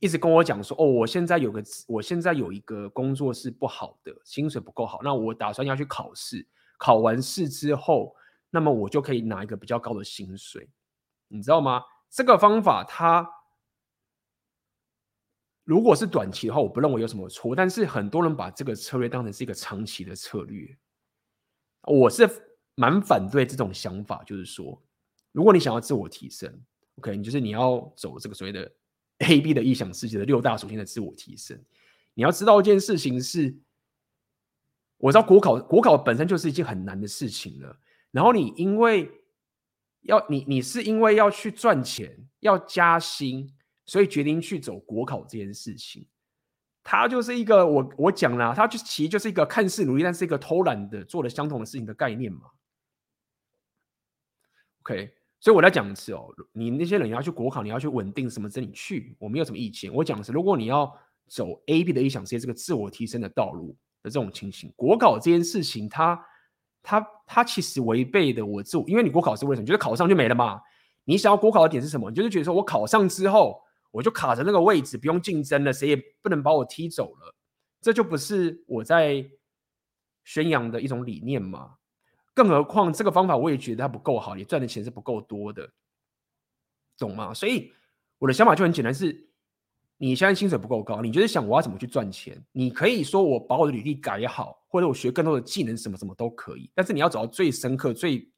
一直跟我讲说：“哦，我现在有个，我现在有一个工作是不好的，薪水不够好，那我打算要去考试，考完试之后，那么我就可以拿一个比较高的薪水，你知道吗？这个方法它如果是短期的话，我不认为有什么错，但是很多人把这个策略当成是一个长期的策略，我是蛮反对这种想法，就是说。”如果你想要自我提升，OK，你就是你要走这个所谓的 A B 的异想世界的六大属性的自我提升。你要知道一件事情是，我知道国考国考本身就是一件很难的事情了。然后你因为要你你是因为要去赚钱要加薪，所以决定去走国考这件事情。它就是一个我我讲了，它就其实就是一个看似努力，但是一个偷懒的做了相同的事情的概念嘛。OK。所以我在讲的是哦，你那些人要去国考，你要去稳定什么，这你去，我没有什么意见。我讲的是，如果你要走 A B 的异想世界这个自我提升的道路的这种情形，国考这件事情它，它它它其实违背的我自我，因为你国考是为什么？你觉得考上就没了嘛？你想要国考的点是什么？你就是觉得说我考上之后，我就卡着那个位置，不用竞争了，谁也不能把我踢走了，这就不是我在宣扬的一种理念嘛？更何况这个方法我也觉得它不够好，你赚的钱是不够多的，懂吗？所以我的想法就很简单是，你现在薪水不够高，你就是想我要怎么去赚钱？你可以说我把我的履历改好，或者我学更多的技能，什么什么都可以。但是你要找到最深刻、最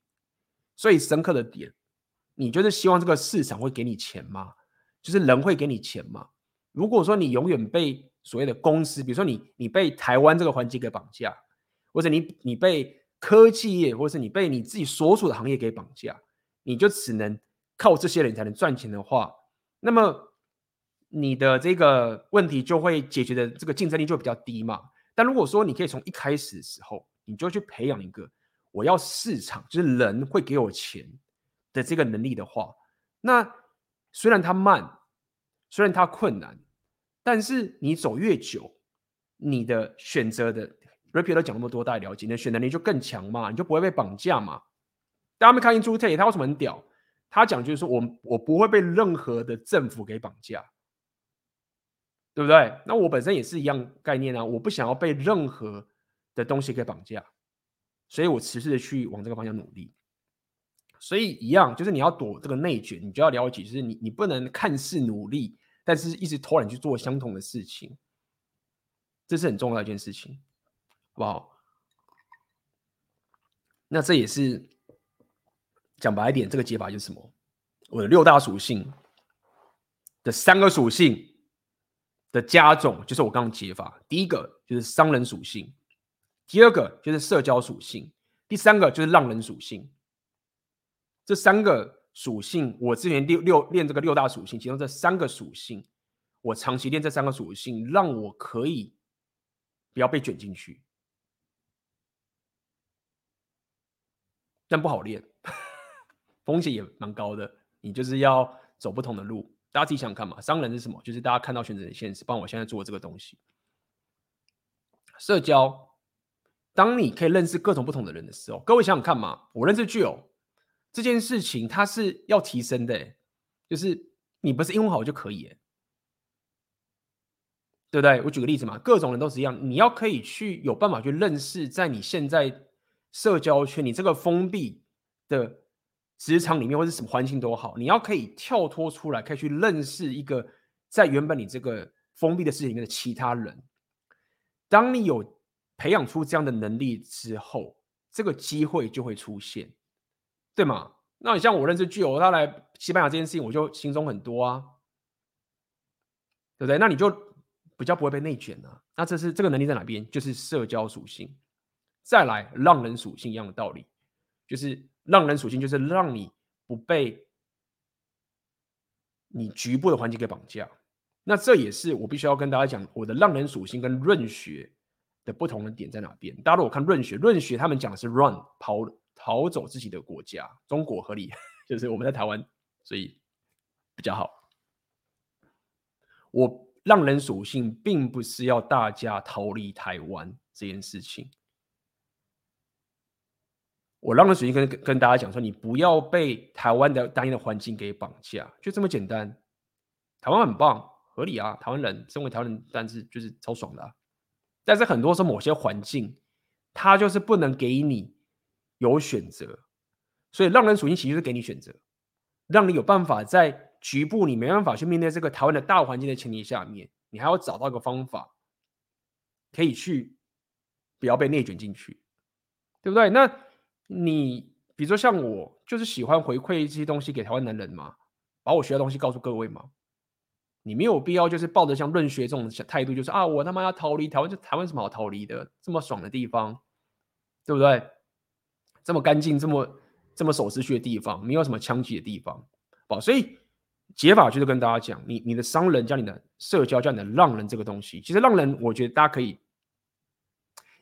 最深刻的点，你就是希望这个市场会给你钱吗？就是人会给你钱吗？如果说你永远被所谓的公司，比如说你你被台湾这个环境给绑架，或者你你被科技业，或是你被你自己所属的行业给绑架，你就只能靠这些人才能赚钱的话，那么你的这个问题就会解决的这个竞争力就比较低嘛。但如果说你可以从一开始的时候，你就去培养一个我要市场，就是人会给我钱的这个能力的话，那虽然它慢，虽然它困难，但是你走越久，你的选择的。Rapio 都讲那么多，大家了解，你的选能力就更强嘛，你就不会被绑架嘛。大家没看清朱特，他为什么很屌？他讲就是说我我不会被任何的政府给绑架，对不对？那我本身也是一样概念啊，我不想要被任何的东西给绑架，所以我持续的去往这个方向努力。所以一样，就是你要躲这个内卷，你就要了解，就是你你不能看似努力，但是一直拖你去做相同的事情，这是很重要的一件事情。好不好？那这也是讲白一点，这个解法就是什么？我的六大属性的三个属性的加总，就是我刚刚解法。第一个就是商人属性，第二个就是社交属性，第三个就是浪人属性。这三个属性，我之前六六练这个六大属性，其中这三个属性，我长期练这三个属性，让我可以不要被卷进去。但不好练，风险也蛮高的。你就是要走不同的路，大家自己想想看嘛。商人是什么？就是大家看到选择的现实，帮我现在做这个东西。社交，当你可以认识各种不同的人的时候，各位想想看嘛。我认识巨友这件事情，它是要提升的，就是你不是英文好就可以，对不对？我举个例子嘛，各种人都是一样，你要可以去有办法去认识，在你现在。社交圈，你这个封闭的职场里面，或者什么环境都好，你要可以跳脱出来，可以去认识一个在原本你这个封闭的世界里面的其他人。当你有培养出这样的能力之后，这个机会就会出现，对吗？那你像我认识巨友，他来西班牙这件事情，我就轻松很多啊，对不对？那你就比较不会被内卷啊。那这是这个能力在哪边？就是社交属性。再来，浪人属性一样的道理，就是浪人属性就是让你不被你局部的环境给绑架。那这也是我必须要跟大家讲，我的浪人属性跟润学的不同的点在哪边？大家如果看润学，润学他们讲的是 run 跑逃走自己的国家，中国合理，就是我们在台湾，所以比较好。我让人属性并不是要大家逃离台湾这件事情。我让人属性跟跟大家讲说，你不要被台湾的单一的环境给绑架，就这么简单。台湾很棒，合理啊，台湾人身为台湾人，但是就是超爽的。但是很多时候某些环境，它就是不能给你有选择，所以让人属性其实是给你选择，让你有办法在局部你没办法去面对这个台湾的大环境的前提下面，你还要找到一个方法，可以去不要被内卷进去，对不对？那。你比如说像我，就是喜欢回馈这些东西给台湾男人嘛，把我学的东西告诉各位嘛。你没有必要就是抱着像论学这种态度，就是啊，我他妈要逃离台湾，就台湾什么好逃离的？这么爽的地方，对不对？这么干净，这么这么守秩序的地方，没有什么枪击的地方，好，所以解法就是跟大家讲，你你的商人加你的社交加你的浪人这个东西，其实浪人我觉得大家可以，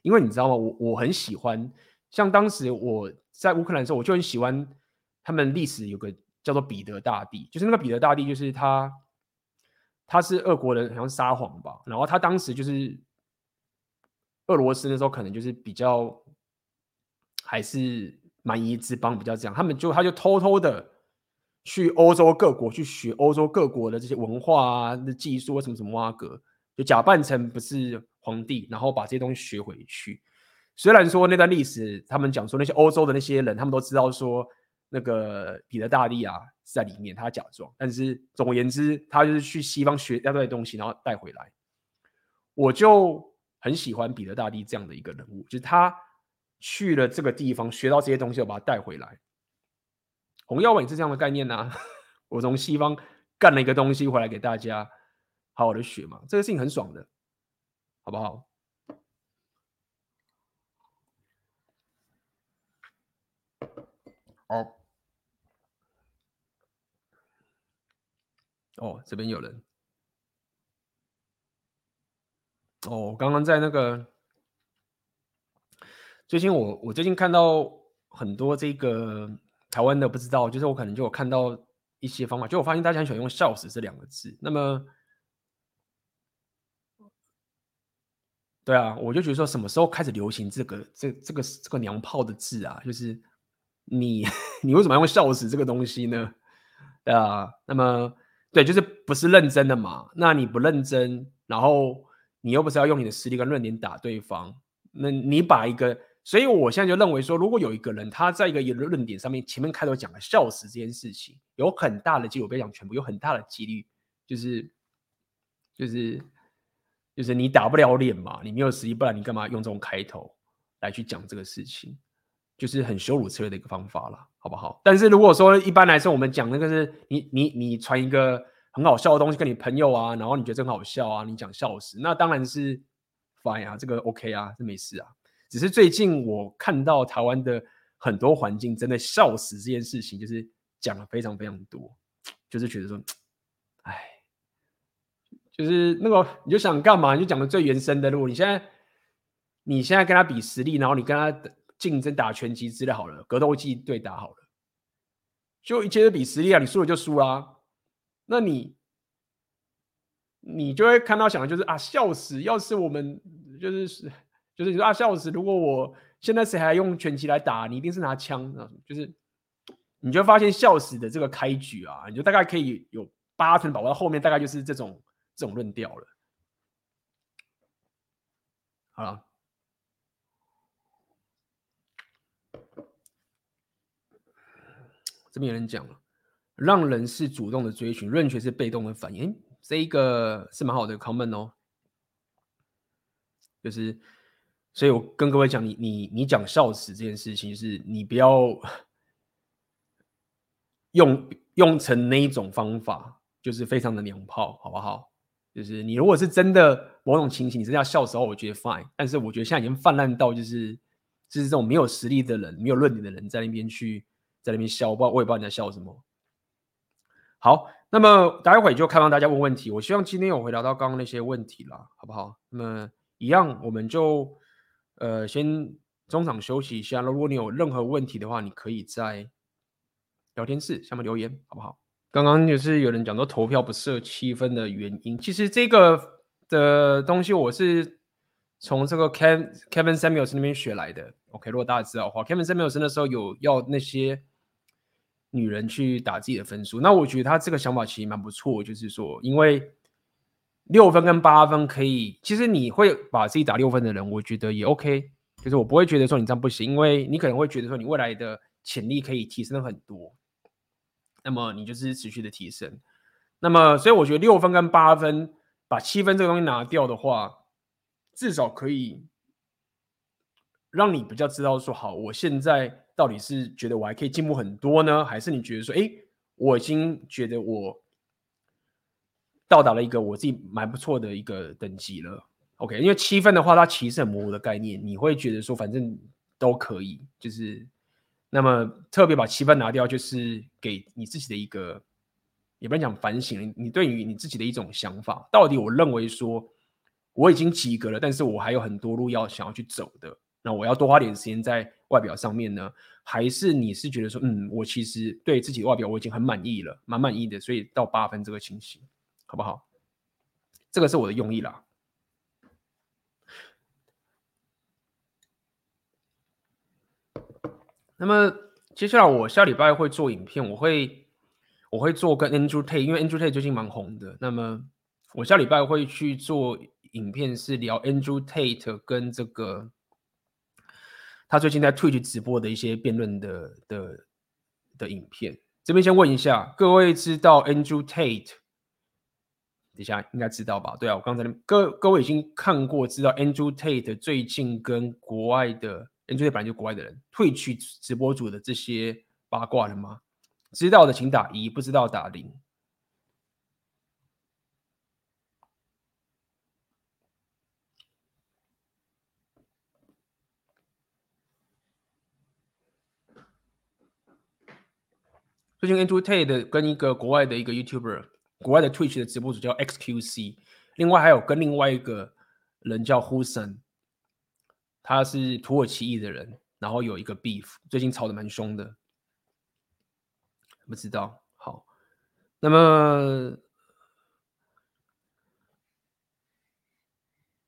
因为你知道吗？我我很喜欢。像当时我在乌克兰的时候，我就很喜欢他们历史有个叫做彼得大帝，就是那个彼得大帝，就是他，他是俄国人，好像撒谎吧，然后他当时就是俄罗斯那时候可能就是比较还是蛮夷之邦，比较这样，他们就他就偷偷的去欧洲各国去学欧洲各国的这些文化啊、的技术什么什么哇格，就假扮成不是皇帝，然后把这些东西学回去。虽然说那段历史，他们讲说那些欧洲的那些人，他们都知道说那个彼得大帝啊在里面，他假装。但是总而言之，他就是去西方学那段东西，然后带回来。我就很喜欢彼得大帝这样的一个人物，就是他去了这个地方，学到这些东西，我把它带回来。红药丸是这样的概念啊，我从西方干了一个东西回来给大家，好好的学嘛，这个事情很爽的，好不好？哦，哦，这边有人。哦，刚刚在那个，最近我我最近看到很多这个台湾的不知道，就是我可能就有看到一些方法，就我发现大家很喜欢用“笑死”这两个字。那么，对啊，我就觉得说，什么时候开始流行这个这这个这个娘炮的字啊？就是。你 你为什么要用笑死这个东西呢？啊，那么对，就是不是认真的嘛？那你不认真，然后你又不是要用你的实力跟论点打对方，那你把一个，所以我现在就认为说，如果有一个人他在一个论点上面前面开头讲了笑死这件事情，有很大的几率，我不要讲全部，有很大的几率，就是就是就是你打不了脸嘛，你没有实力，不然你干嘛用这种开头来去讲这个事情？就是很羞辱策略的一个方法了，好不好？但是如果说一般来说，我们讲那个是你你你传一个很好笑的东西跟你朋友啊，然后你觉得很好笑啊，你讲笑死，那当然是 fine 啊，这个 OK 啊，这没事啊。只是最近我看到台湾的很多环境真的笑死这件事情，就是讲了非常非常多，就是觉得说，哎，就是那个你就想干嘛，你就讲的最原生的路。你现在你现在跟他比实力，然后你跟他。竞争打拳击之类好了，格斗技对打好了，就一切都比实力啊！你输了就输啦，那你你就会看到想的就是啊，笑死！要是我们就是就是你说啊，笑死！如果我现在谁还用拳击来打，你一定是拿枪啊！就是你就会发现笑死的这个开局啊，你就大概可以有八成把握，后面大概就是这种这种论调了。好了。这边有人讲了，让人是主动的追寻，论学是被动的反应。这一个是蛮好的 comment 哦。就是，所以我跟各位讲，你你你讲笑死这件事情，是你不要用用成那一种方法，就是非常的娘炮，好不好？就是你如果是真的某种情形，你真的要笑死我，我觉得 fine。但是我觉得现在已经泛滥到，就是就是这种没有实力的人、没有论点的人在那边去。在那边笑，我不知道，我也不知道你在笑什么。好，那么待会就开放大家问问题。我希望今天有回答到刚刚那些问题了，好不好？那么一样，我们就呃先中场休息一下。如果你有任何问题的话，你可以在聊天室下面留言，好不好？刚刚就是有人讲到投票不设七分的原因，其实这个的东西我是从这个 Kevin Kevin Samuelson 那边学来的。OK，如果大家知道的话，Kevin Samuelson 那时候有要那些女人去打自己的分数，那我觉得他这个想法其实蛮不错，就是说，因为六分跟八分可以，其实你会把自己打六分的人，我觉得也 OK，就是我不会觉得说你这样不行，因为你可能会觉得说你未来的潜力可以提升很多，那么你就是持续的提升，那么所以我觉得六分跟八分，把七分这个东西拿掉的话。至少可以让你比较知道说，好，我现在到底是觉得我还可以进步很多呢，还是你觉得说，哎，我已经觉得我到达了一个我自己蛮不错的一个等级了。OK，因为七分的话，它其实很模糊的概念，你会觉得说，反正都可以，就是那么特别把七分拿掉，就是给你自己的一个，也不能讲反省，你对于你自己的一种想法，到底我认为说。我已经及格了，但是我还有很多路要想要去走的。那我要多花点时间在外表上面呢？还是你是觉得说，嗯，我其实对自己的外表我已经很满意了，蛮满意的，所以到八分这个情形，好不好？这个是我的用意啦。那么接下来我下礼拜会做影片，我会我会做跟 Andrew Tate，因为 Andrew Tate 最近蛮红的。那么我下礼拜会去做。影片是聊 Andrew Tate 跟这个他最近在 Twitch 直播的一些辩论的的的影片。这边先问一下，各位知道 Andrew Tate？等下应该知道吧？对啊，我刚才各各位已经看过，知道 Andrew Tate 最近跟国外的 Andrew Tate 本来就国外的人退去直播主的这些八卦了吗？知道的请打一，不知道打零。最近 Andrew Tate 跟一个国外的一个 YouTuber，国外的 Twitch 的直播主叫 XQC，另外还有跟另外一个人叫 Husen，他是土耳其裔的人，然后有一个 beef，最近吵得蛮凶的，不知道。好，那么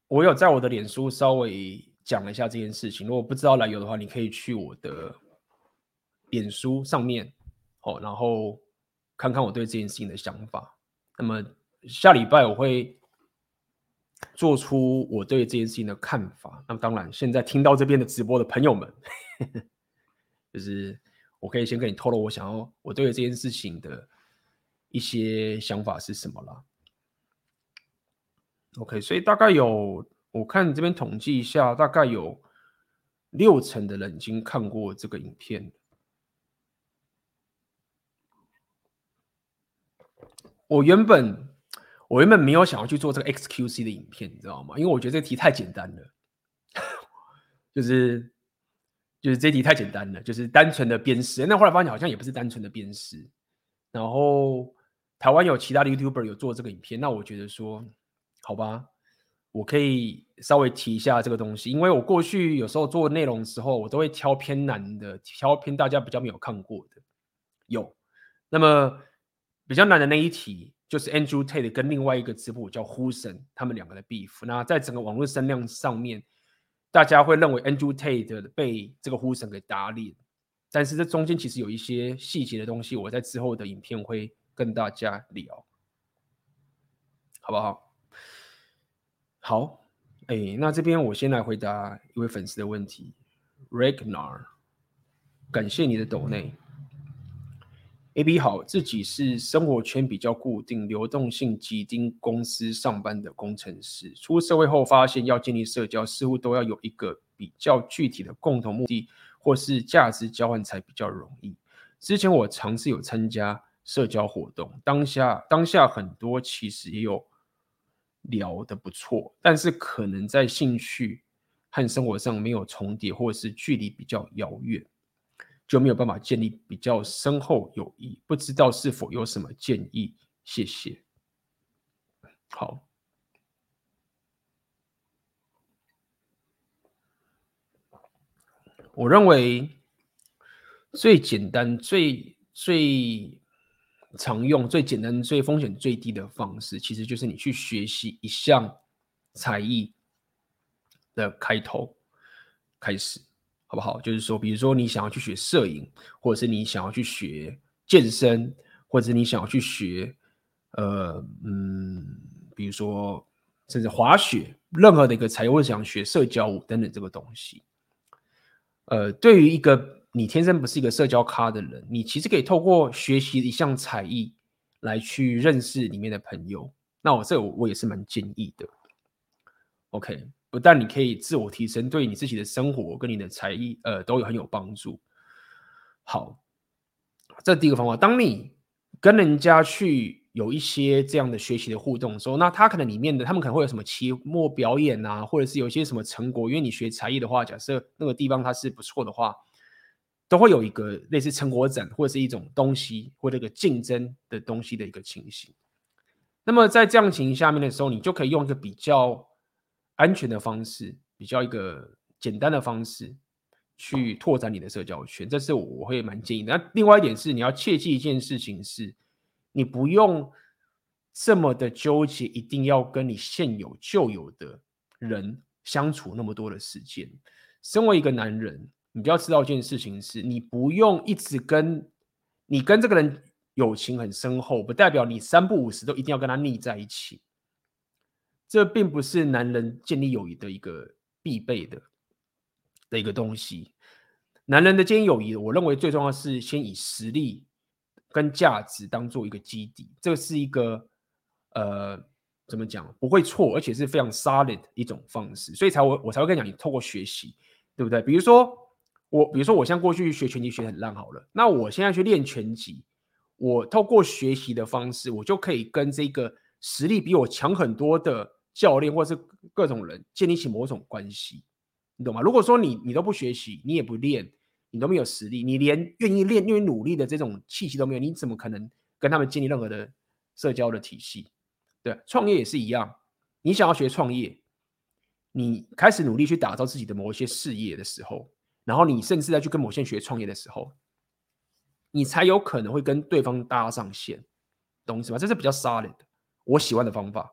我有在我的脸书稍微讲了一下这件事情，如果不知道来由的话，你可以去我的脸书上面。哦，然后看看我对这件事情的想法。那么下礼拜我会做出我对这件事情的看法。那么当然，现在听到这边的直播的朋友们，呵呵就是我可以先跟你透露我想要我对这件事情的一些想法是什么了。OK，所以大概有我看这边统计一下，大概有六成的人已经看过这个影片。我原本我原本没有想要去做这个 XQC 的影片，你知道吗？因为我觉得这个题太简单了，就是就是这题太简单了，就是单纯的辨识。那后来发现好像也不是单纯的辨识。然后台湾有其他的 YouTuber 有做这个影片，那我觉得说好吧，我可以稍微提一下这个东西，因为我过去有时候做内容的时候，我都会挑偏难的，挑偏大家比较没有看过的。有，那么。比较难的那一题就是 Andrew Tate 跟另外一个直播叫 Hussein 他们两个的 beef。那在整个网络声量上面，大家会认为 Andrew Tate 被这个 Hussein 给打脸，但是这中间其实有一些细节的东西，我在之后的影片会跟大家聊，好不好？好，哎，那这边我先来回答一位粉丝的问题，Ragnar，感谢你的抖内。A B 好，自己是生活圈比较固定、流动性极低公司上班的工程师。出社会后发现，要建立社交，似乎都要有一个比较具体的共同目的，或是价值交换才比较容易。之前我尝试有参加社交活动，当下当下很多其实也有聊得不错，但是可能在兴趣和生活上没有重叠，或是距离比较遥远。就没有办法建立比较深厚友谊，不知道是否有什么建议？谢谢。好，我认为最简单、最最常用、最简单、最风险最低的方式，其实就是你去学习一项才艺，的开头开始，不好？就是说，比如说你想要去学摄影，或者是你想要去学健身，或者是你想要去学，呃，嗯，比如说甚至滑雪，任何的一个才艺，或者想学社交舞等等这个东西。呃，对于一个你天生不是一个社交咖的人，你其实可以透过学习一项才艺来去认识里面的朋友。那我这我也是蛮建议的。OK，不但你可以自我提升，对你自己的生活跟你的才艺，呃，都有很有帮助。好，这第一个方法。当你跟人家去有一些这样的学习的互动的时候，那他可能里面的他们可能会有什么期末表演啊，或者是有一些什么成果。因为你学才艺的话，假设那个地方它是不错的话，都会有一个类似成果展或者是一种东西或者一个竞争的东西的一个情形。那么在这样情形下面的时候，你就可以用一个比较安全的方式，比较一个简单的方式去拓展你的社交圈。这是我我会蛮建议的。那另外一点是，你要切记一件事情是。你不用这么的纠结，一定要跟你现有旧有的人相处那么多的时间。身为一个男人，你就要知道一件事情是，你不用一直跟你跟这个人友情很深厚，不代表你三不五时都一定要跟他腻在一起。这并不是男人建立友谊的一个必备的的一个东西。男人的建立友谊，我认为最重要是先以实力。跟价值当做一个基底，这是一个呃，怎么讲不会错，而且是非常 solid 的一种方式，所以才我我才会跟你讲，你透过学习，对不对？比如说我，比如说我像过去学拳击学很烂好了，那我现在去练拳击，我透过学习的方式，我就可以跟这个实力比我强很多的教练或者是各种人建立起某种关系，你懂吗？如果说你你都不学习，你也不练。你都没有实力，你连愿意练、愿意努力的这种气息都没有，你怎么可能跟他们建立任何的社交的体系？对，创业也是一样，你想要学创业，你开始努力去打造自己的某一些事业的时候，然后你甚至在去跟某些人学创业的时候，你才有可能会跟对方搭上线，懂意思吗？这是比较 solid 的，我喜欢的方法。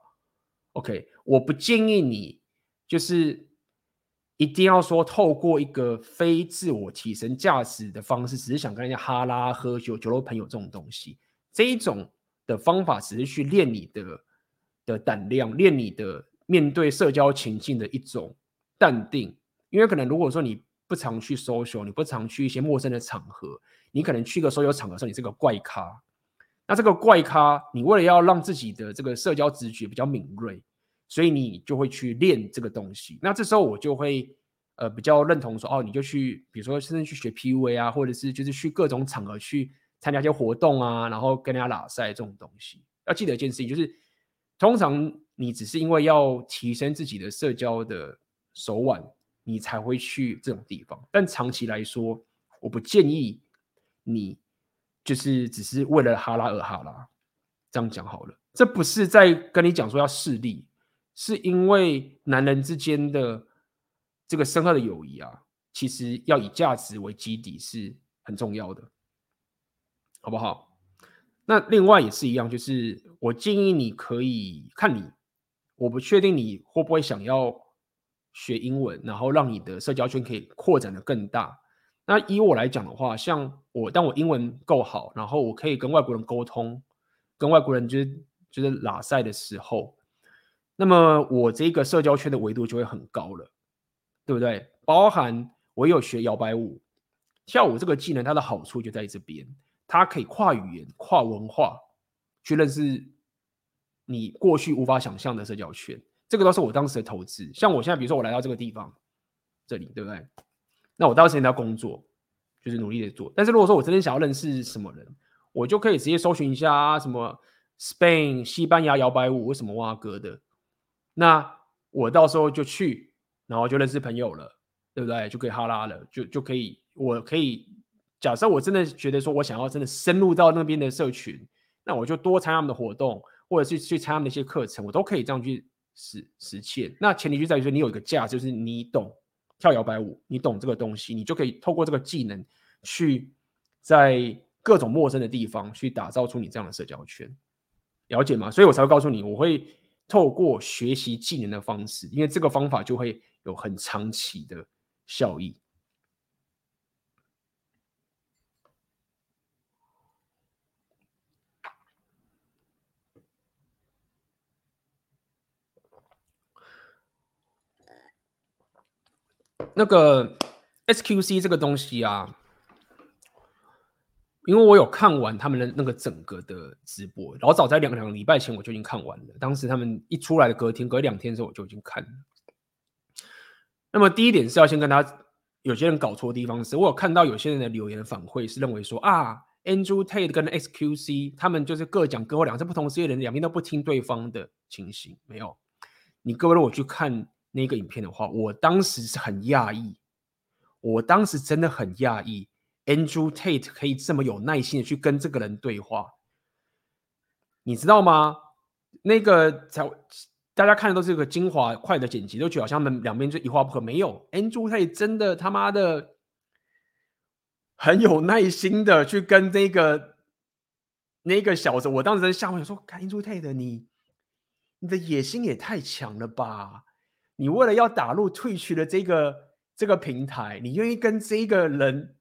OK，我不建议你就是。一定要说透过一个非自我提升价值的方式，只是想跟人家哈拉喝酒、酒肉朋友这种东西，这一种的方法只是去练你的的胆量，练你的面对社交情境的一种淡定。因为可能如果说你不常去 social，你不常去一些陌生的场合，你可能去个 social 场合的时候，你是个怪咖。那这个怪咖，你为了要让自己的这个社交直觉比较敏锐。所以你就会去练这个东西，那这时候我就会呃比较认同说，哦，你就去，比如说甚至去学 PUA 啊，或者是就是去各种场合去参加一些活动啊，然后跟人家拉赛这种东西。要记得一件事情，就是通常你只是因为要提升自己的社交的手腕，你才会去这种地方。但长期来说，我不建议你就是只是为了哈拉而哈拉。这样讲好了，这不是在跟你讲说要势利。是因为男人之间的这个深厚的友谊啊，其实要以价值为基底是很重要的，好不好？那另外也是一样，就是我建议你可以看你，我不确定你会不会想要学英文，然后让你的社交圈可以扩展的更大。那以我来讲的话，像我当我英文够好，然后我可以跟外国人沟通，跟外国人就是就是拉赛的时候。那么我这个社交圈的维度就会很高了，对不对？包含我有学摇摆舞，跳舞这个技能，它的好处就在这边，它可以跨语言、跨文化去认识你过去无法想象的社交圈。这个都是我当时的投资。像我现在，比如说我来到这个地方，这里，对不对？那我当时要工作，就是努力的做。但是如果说我真的想要认识什么人，我就可以直接搜寻一下什么 Spain 西班牙摇摆舞，为什么挖哥的？那我到时候就去，然后就认识朋友了，对不对？就可以哈拉了，就就可以，我可以假设我真的觉得说我想要真的深入到那边的社群，那我就多参加他们的活动，或者是去参加那些课程，我都可以这样去实实现。那前提就在于说你有一个价，就是你懂跳摇摆舞，你懂这个东西，你就可以透过这个技能去在各种陌生的地方去打造出你这样的社交圈，了解吗？所以我才会告诉你，我会。透过学习技能的方式，因为这个方法就会有很长期的效益。那个 SQC 这个东西啊，因为我有看完他们的那个整个的直播，老早在两两个礼拜前我就已经看完了。当时他们一出来的隔天，隔两天的时候我就已经看了。那么第一点是要先跟他有些人搞错地方是，我有看到有些人的留言反馈是认为说啊，Andrew Tate 跟 SQC 他们就是各讲各话，两是不同世界的人，两边都不听对方的情形。没有，你各位如果去看。那个影片的话，我当时是很讶异，我当时真的很讶异，Andrew Tate 可以这么有耐心的去跟这个人对话，你知道吗？那个才大家看的都是一个精华快的剪辑，都觉得好像们两边就一话不合。没有，Andrew Tate 真的他妈的很有耐心的去跟那个那个小子，我当时在下面说，Andrew Tate 你你的野心也太强了吧！你为了要打入 Twitch 的这个这个平台，你愿意跟这个人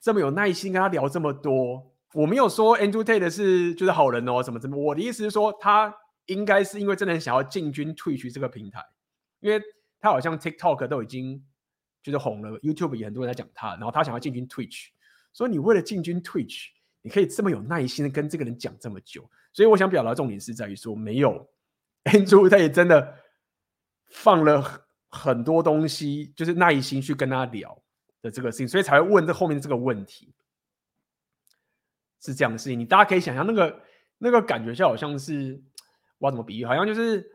这么有耐心跟他聊这么多？我没有说 Andrew Tate 是就是好人哦，什么什么。我的意思是说，他应该是因为真的想要进军 Twitch 这个平台，因为他好像 TikTok 都已经就是红了，YouTube 也很多人在讲他，然后他想要进军 Twitch，所以你为了进军 Twitch，你可以这么有耐心的跟这个人讲这么久。所以我想表达重点是在于说，没有 Andrew Tate 真的。放了很多东西，就是耐心去跟他聊的这个事情，所以才会问这后面这个问题，是这样的事情。你大家可以想象那个那个感觉，就好像是我怎么比喻？好像就是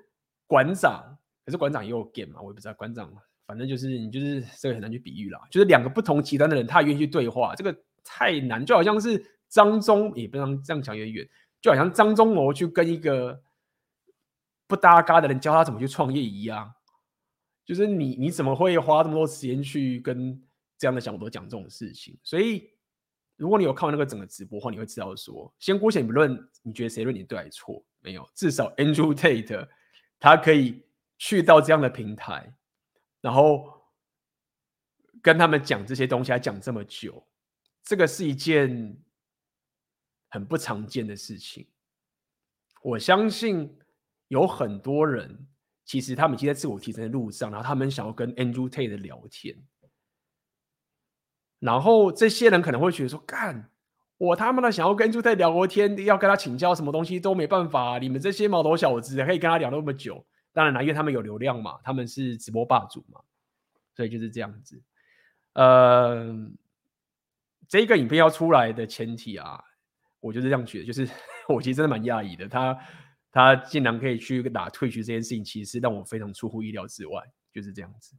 馆长，可是馆长也有 game 嘛，我也不知道馆长，反正就是你就是这个很难去比喻啦。就是两个不同极端的人，他愿意去对话，这个太难，就好像是张忠，也不能这样讲也远，就好像张忠谋去跟一个。不搭嘎的人教他怎么去创业一样，就是你你怎么会花这么多时间去跟这样的小多讲这种事情？所以，如果你有看完那个整个直播的话，你会知道说，先姑且不论你觉得谁论你对还是错，没有，至少 Andrew Tate 他可以去到这样的平台，然后跟他们讲这些东西，还讲这么久，这个是一件很不常见的事情。我相信。有很多人，其实他们已经在自我提升的路上，然后他们想要跟 Andrew Tate 聊天，然后这些人可能会觉得说：“干，我他妈的想要跟 Andrew Tate 聊个天，要跟他请教什么东西都没办法。你们这些毛头小子可以跟他聊那么久，当然了，因为他们有流量嘛，他们是直播霸主嘛，所以就是这样子。呃，这个影片要出来的前提啊，我就是这样觉得，就是 我其实真的蛮讶异的，他。他竟然可以去打退学这件事情，其实是让我非常出乎意料之外，就是这样子。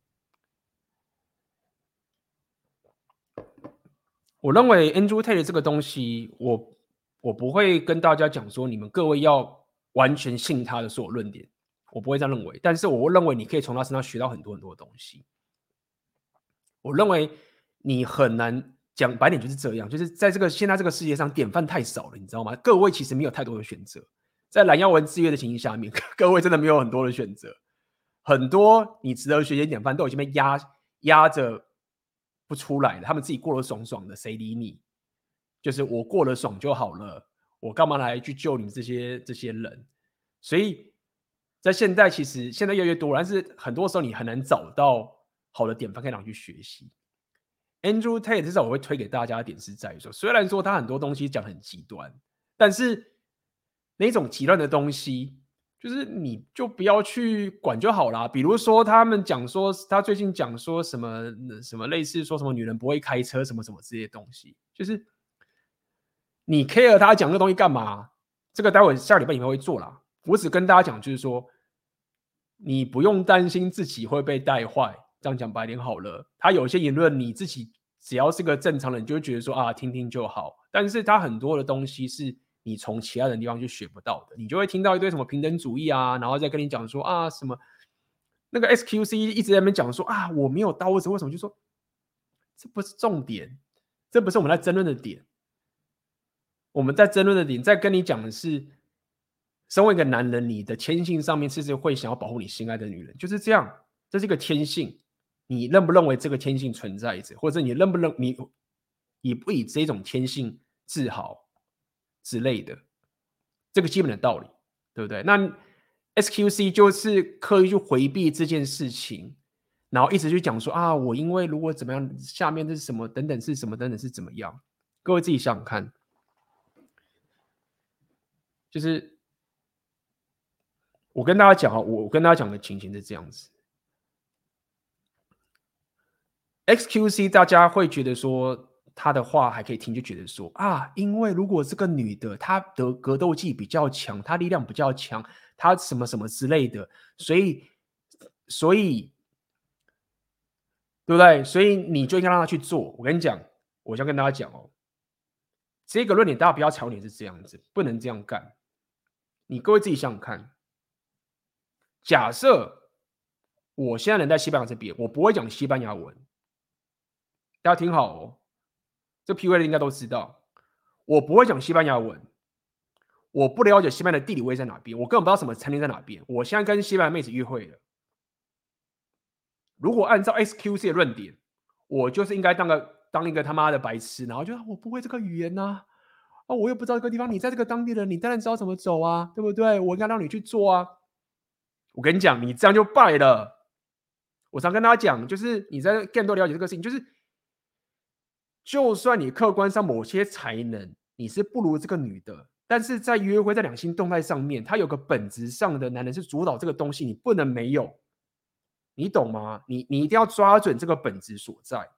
我认为 Andrew Tate 这个东西，我我不会跟大家讲说，你们各位要完全信他的所有论点，我不会这样认为。但是我认为你可以从他身上学到很多很多的东西。我认为你很难讲白点就是这样，就是在这个现在这个世界上，典范太少了，你知道吗？各位其实没有太多的选择。在蓝耀文制约的情形下面，各位真的没有很多的选择，很多你值得学习的典范都已经被压压着不出来了。他们自己过得爽爽的，谁理你？就是我过得爽就好了，我干嘛来去救你们这些这些人？所以在现在，其实现在越来越多，但是很多时候你很难找到好的典范可以让去学习。Andrew Tate 至少我会推给大家的点是在于说，虽然说他很多东西讲很极端，但是。那种极端的东西，就是你就不要去管就好啦。比如说，他们讲说他最近讲说什么什么类似说什么女人不会开车什么什么这些东西，就是你 care 他讲这东西干嘛？这个待会下礼拜你们会做啦。我只跟大家讲，就是说你不用担心自己会被带坏。这样讲白点好了，他有些言论你自己只要是个正常人，就会觉得说啊，听听就好。但是他很多的东西是。你从其他的地方去学不到的，你就会听到一堆什么平等主义啊，然后再跟你讲说啊什么那个 SQC 一直在那边讲说啊我没有刀子，为什么就说这不是重点，这不是我们在争论的点。我们在争论的点，在跟你讲的是，身为一个男人，你的天性上面其实会想要保护你心爱的女人，就是这样，这是一个天性。你认不认为这个天性存在着，或者你认不认你以不以这种天性自豪之类的，这个基本的道理，对不对？那 SQC 就是刻意去回避这件事情，然后一直去讲说啊，我因为如果怎么样，下面这是什么等等是什么等等是怎么样，各位自己想想看，就是。我跟大家讲啊，我跟大家讲的情形是这样子。XQC 大家会觉得说他的话还可以听，就觉得说啊，因为如果这个女的她的格斗技比较强，她力量比较强，她什么什么之类的，所以所以对不对？所以你就应该让她去做。我跟你讲，我想跟大家讲哦，这个论点大家不要吵，你是这样子，不能这样干。你各位自己想想看。假设我现在人在西班牙这边，我不会讲西班牙文。大家听好哦，这 PUA 的应该都知道，我不会讲西班牙文，我不了解西班牙的地理位置在哪边，我根本不知道什么餐厅在哪边。我现在跟西班牙妹子约会了，如果按照 S Q C 的论点，我就是应该当个当一个他妈的白痴，然后就我不会这个语言呐，啊，我又不知道这个地方，你在这个当地人，你当然知道怎么走啊，对不对？我应该让你去做啊。我跟你讲，你这样就败了。我常跟大家讲，就是你在更多了解这个事情，就是就算你客观上某些才能你是不如这个女的，但是在约会在两性动态上面，他有个本质上的男人是主导这个东西，你不能没有，你懂吗？你你一定要抓准这个本质所在。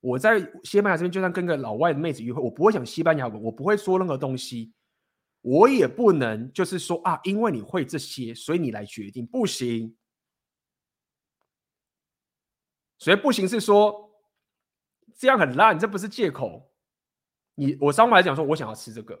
我在西班牙这边，就算跟个老外的妹子约会，我不会讲西班牙文，我不会说任何东西。我也不能就是说啊，因为你会这些，所以你来决定，不行。所以不行是说这样很烂，这不是借口。你我上回来讲说，我想要吃这个，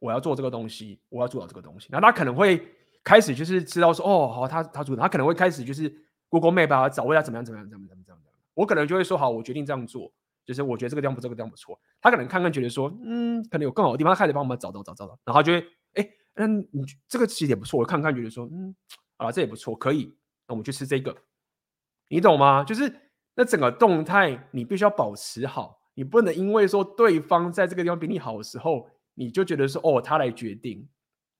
我要做这个东西，我要做到这个东西。那他可能会开始就是知道说，哦，好，他他做，他可能会开始就是 Google Map 啊，找位他怎么样怎么样怎么怎么怎么样。我可能就会说，好，我决定这样做。就是我觉得这个地方不，这个地方不错。他可能看看觉得说，嗯，可能有更好的地方，他开始帮我们找找找找找，然后就会，哎，嗯，你这个其实也不错。我看看觉得说，嗯，啊，这也不错，可以，那我们去吃这个，你懂吗？就是那整个动态你必须要保持好，你不能因为说对方在这个地方比你好的时候，你就觉得说，哦，他来决定，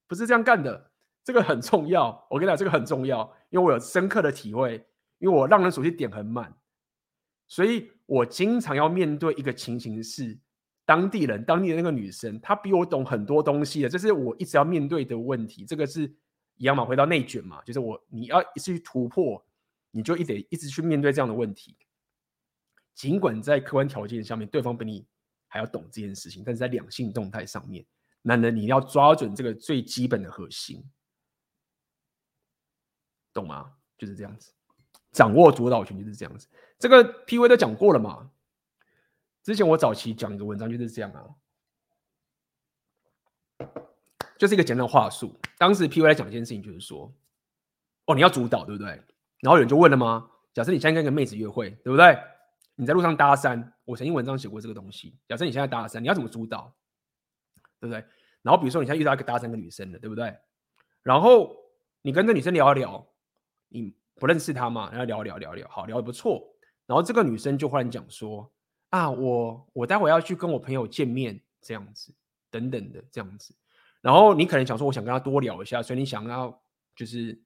不是这样干的。这个很重要，我跟你讲，这个很重要，因为我有深刻的体会，因为我让人熟悉点很满。所以我经常要面对一个情形是，当地人，当地的那个女生，她比我懂很多东西的，这是我一直要面对的问题。这个是一样嘛，回到内卷嘛，就是我你要一直去突破，你就一得一直去面对这样的问题。尽管在客观条件下面，对方比你还要懂这件事情，但是在两性动态上面，男人你要抓准这个最基本的核心，懂吗？就是这样子。掌握主导权就是这样子，这个 PUA 都讲过了嘛。之前我早期讲一个文章就是这样啊，就是一个简单的话术。当时 PUA 讲一件事情，就是说，哦，你要主导，对不对？然后有人就问了吗？假设你现在跟一个妹子约会，对不对？你在路上搭讪，我曾经文章写过这个东西。假设你现在搭讪，你要怎么主导，对不对？然后比如说你现在遇到一个搭讪的女生的，对不对？然后你跟这女生聊一聊，你。不认识她嘛，然后聊聊聊聊，好，聊得不错。然后这个女生就忽然讲说：“啊，我我待会要去跟我朋友见面，这样子，等等的这样子。”然后你可能想说：“我想跟她多聊一下。”所以你想要就是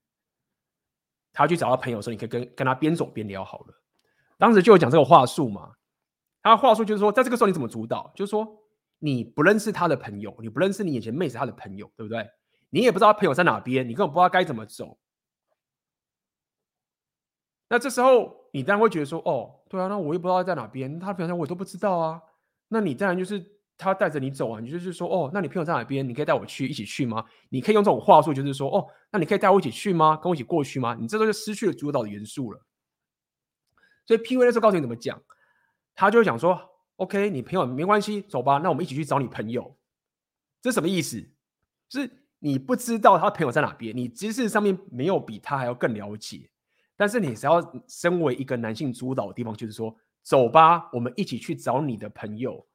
她去找她朋友的时候，你可以跟跟她边走边聊好了。当时就有讲这个话术嘛。他话术就是说，在这个时候你怎么主导？就是说你不认识他的朋友，你不认识你眼前妹子他的朋友，对不对？你也不知道他朋友在哪边，你根本不知道该怎么走。那这时候你当然会觉得说，哦，对啊，那我也不知道在哪边，他朋友我都不知道啊。那你当然就是他带着你走啊，你就是说，哦，那你朋友在哪边？你可以带我去一起去吗？你可以用这种话术，就是说，哦，那你可以带我一起去吗？跟我一起过去吗？你这时候就失去了主导的元素了。所以 PUA 的时候告诉你怎么讲，他就会讲说，OK，你朋友没关系，走吧，那我们一起去找你朋友。这什么意思？是你不知道他朋友在哪边，你知识上面没有比他还要更了解。但是你只要身为一个男性主导的地方，就是说，走吧，我们一起去找你的朋友。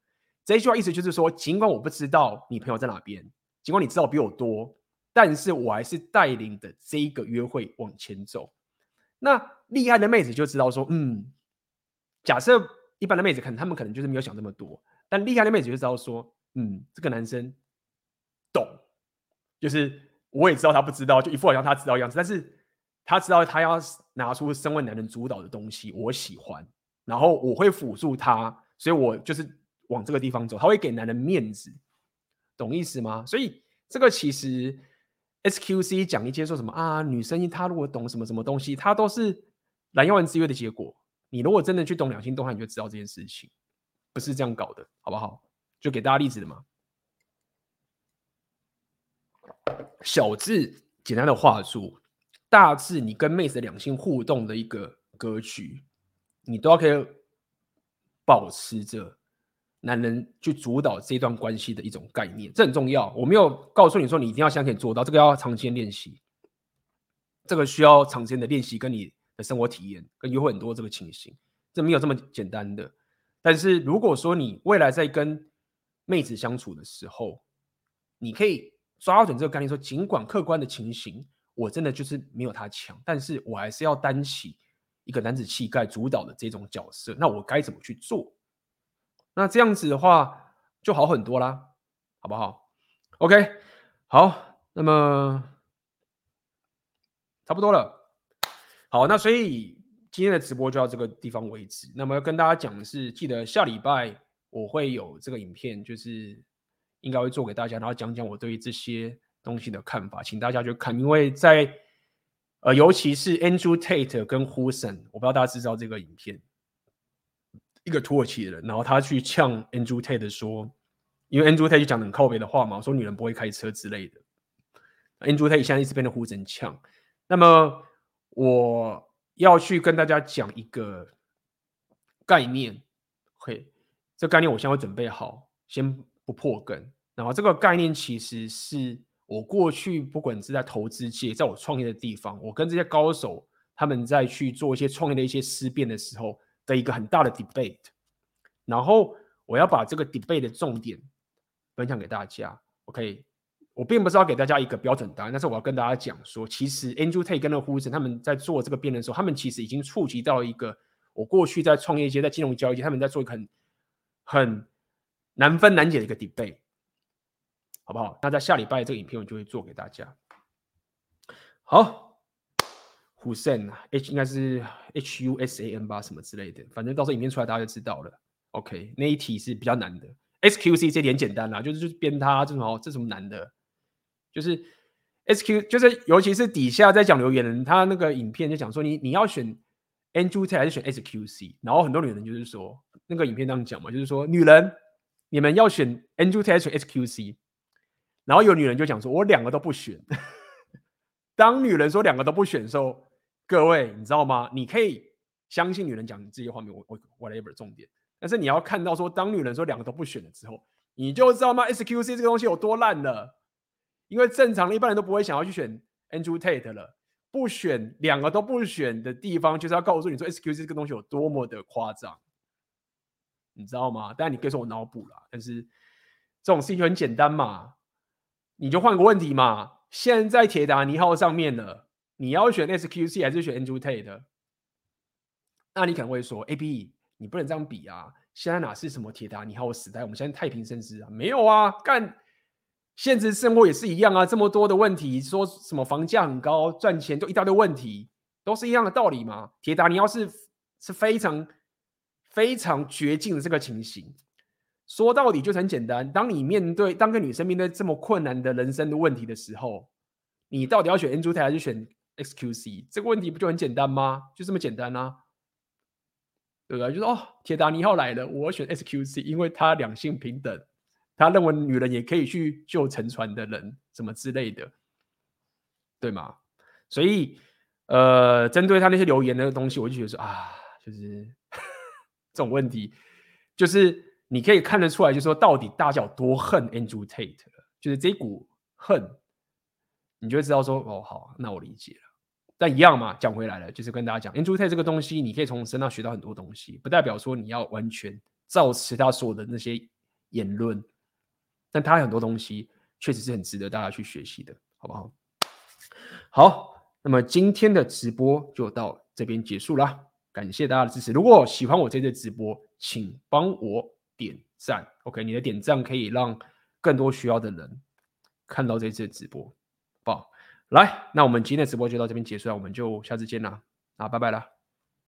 这句话意思就是说，尽管我不知道你朋友在哪边，尽管你知道比我多，但是我还是带领的这一个约会往前走。那厉害的妹子就知道说，嗯，假设一般的妹子可能他们可能就是没有想这么多，但厉害的妹子就知道说，嗯，这个男生懂，就是我也知道他不知道，就一副好像他知道样子，但是他知道他要拿出身为男人主导的东西，我喜欢，然后我会辅助他，所以我就是往这个地方走，他会给男人面子，懂意思吗？所以这个其实。SQC 讲一些说什么啊？女生她如果懂什么什么东西，她都是蓝药丸之约的结果。你如果真的去懂两性动态，你就知道这件事情不是这样搞的，好不好？就给大家例子的嘛。小字简单的话术，大致你跟妹子两性互动的一个格局，你都要可以保持着。男人去主导这段关系的一种概念，这很重要。我没有告诉你说你一定要相信做到，这个要长时间练习，这个需要长时间的练习，跟你的生活体验，跟约会很多这个情形，这没有这么简单的。但是如果说你未来在跟妹子相处的时候，你可以抓准这个概念，说尽管客观的情形，我真的就是没有他强，但是我还是要担起一个男子气概主导的这种角色，那我该怎么去做？那这样子的话就好很多啦，好不好？OK，好，那么差不多了。好，那所以今天的直播就到这个地方为止。那么要跟大家讲的是，记得下礼拜我会有这个影片，就是应该会做给大家，然后讲讲我对于这些东西的看法，请大家去看。因为在呃，尤其是 Andrew Tate 跟 Hussein，我不知道大家知道这个影片。一个土耳其人，然后他去呛 Andrew Tate 说，因为 Andrew Tate 就讲很靠北的话嘛，说女人不会开车之类的。Andrew Tate 现在一直变得呼声呛。那么我要去跟大家讲一个概念，OK，这概念我现在会准备好，先不破梗。然后这个概念其实是我过去不管是在投资界，在我创业的地方，我跟这些高手他们在去做一些创业的一些思辨的时候。的一个很大的 debate，然后我要把这个 debate 的重点分享给大家。OK，我并不是要给大家一个标准答案，但是我要跟大家讲说，其实 Andrew Tate 跟那个 h u s o n 他们在做这个辩论的时候，他们其实已经触及到一个我过去在创业界、在金融交易界，他们在做一个很很难分难解的一个 debate，好不好？那在下礼拜这个影片我就会做给大家。好。Hussein H 应该是 H U S A N 吧，什么之类的，反正到时候影片出来大家就知道了。OK，那一题是比较难的，S Q C 这点简单啦，就是就是编他这什么这什么难的，就是 S Q 就是尤其是底下在讲留言人，他那个影片就讲说你你要选 Andrew Tate 还是选 S Q C，然后很多女人就是说那个影片这样讲嘛，就是说女人你们要选 Andrew Tate 还是选 S Q C，然后有女人就讲说我两个都不选，当女人说两个都不选的时候。各位，你知道吗？你可以相信女人讲这些话没有？我我 whatever 重点，但是你要看到说，当女人说两个都不选了之后，你就知道吗？SQC 这个东西有多烂了。因为正常的一般人都不会想要去选 Andrew Tate 了，不选两个都不选的地方，就是要告诉你说 SQC 这个东西有多么的夸张，你知道吗？当然你可以说我脑补了，但是这种事情很简单嘛，你就换个问题嘛。现在铁达尼号上面了。你要选 SQC 还是选 Andrew Tate？那你可能会说：“AB，你不能这样比啊！现在哪是什么铁达尼号时代？我们现在太平盛世啊，没有啊！干，现实生活也是一样啊！这么多的问题，说什么房价很高，赚钱就一大堆问题，都是一样的道理嘛。铁达尼号是是非常非常绝境的这个情形，说到底就是很简单。当你面对当个女生面对这么困难的人生的问题的时候，你到底要选 Andrew Tate 还是选？XQC 这个问题不就很简单吗？就这么简单啊，对不对？就是哦，铁达尼号来了，我选 XQC，因为他两性平等，他认为女人也可以去救沉船的人，什么之类的，对吗？所以，呃，针对他那些留言的东西，我就觉得说啊，就是 这种问题，就是你可以看得出来，就是说到底大家有多恨 Andrew Tate，就是这股恨，你就会知道说哦，好，那我理解了。但一样嘛，讲回来了，就是跟大家讲，Andrew Tate 这个东西，你可以从身上学到很多东西，不代表说你要完全照持他所有的那些言论，但他很多东西确实是很值得大家去学习的，好不好？好，那么今天的直播就到这边结束啦。感谢大家的支持。如果喜欢我这次直播，请帮我点赞。OK，你的点赞可以让更多需要的人看到这次直播。好，来，那我们今天的直播就到这边结束了，我们就下次见了。啊，拜拜了。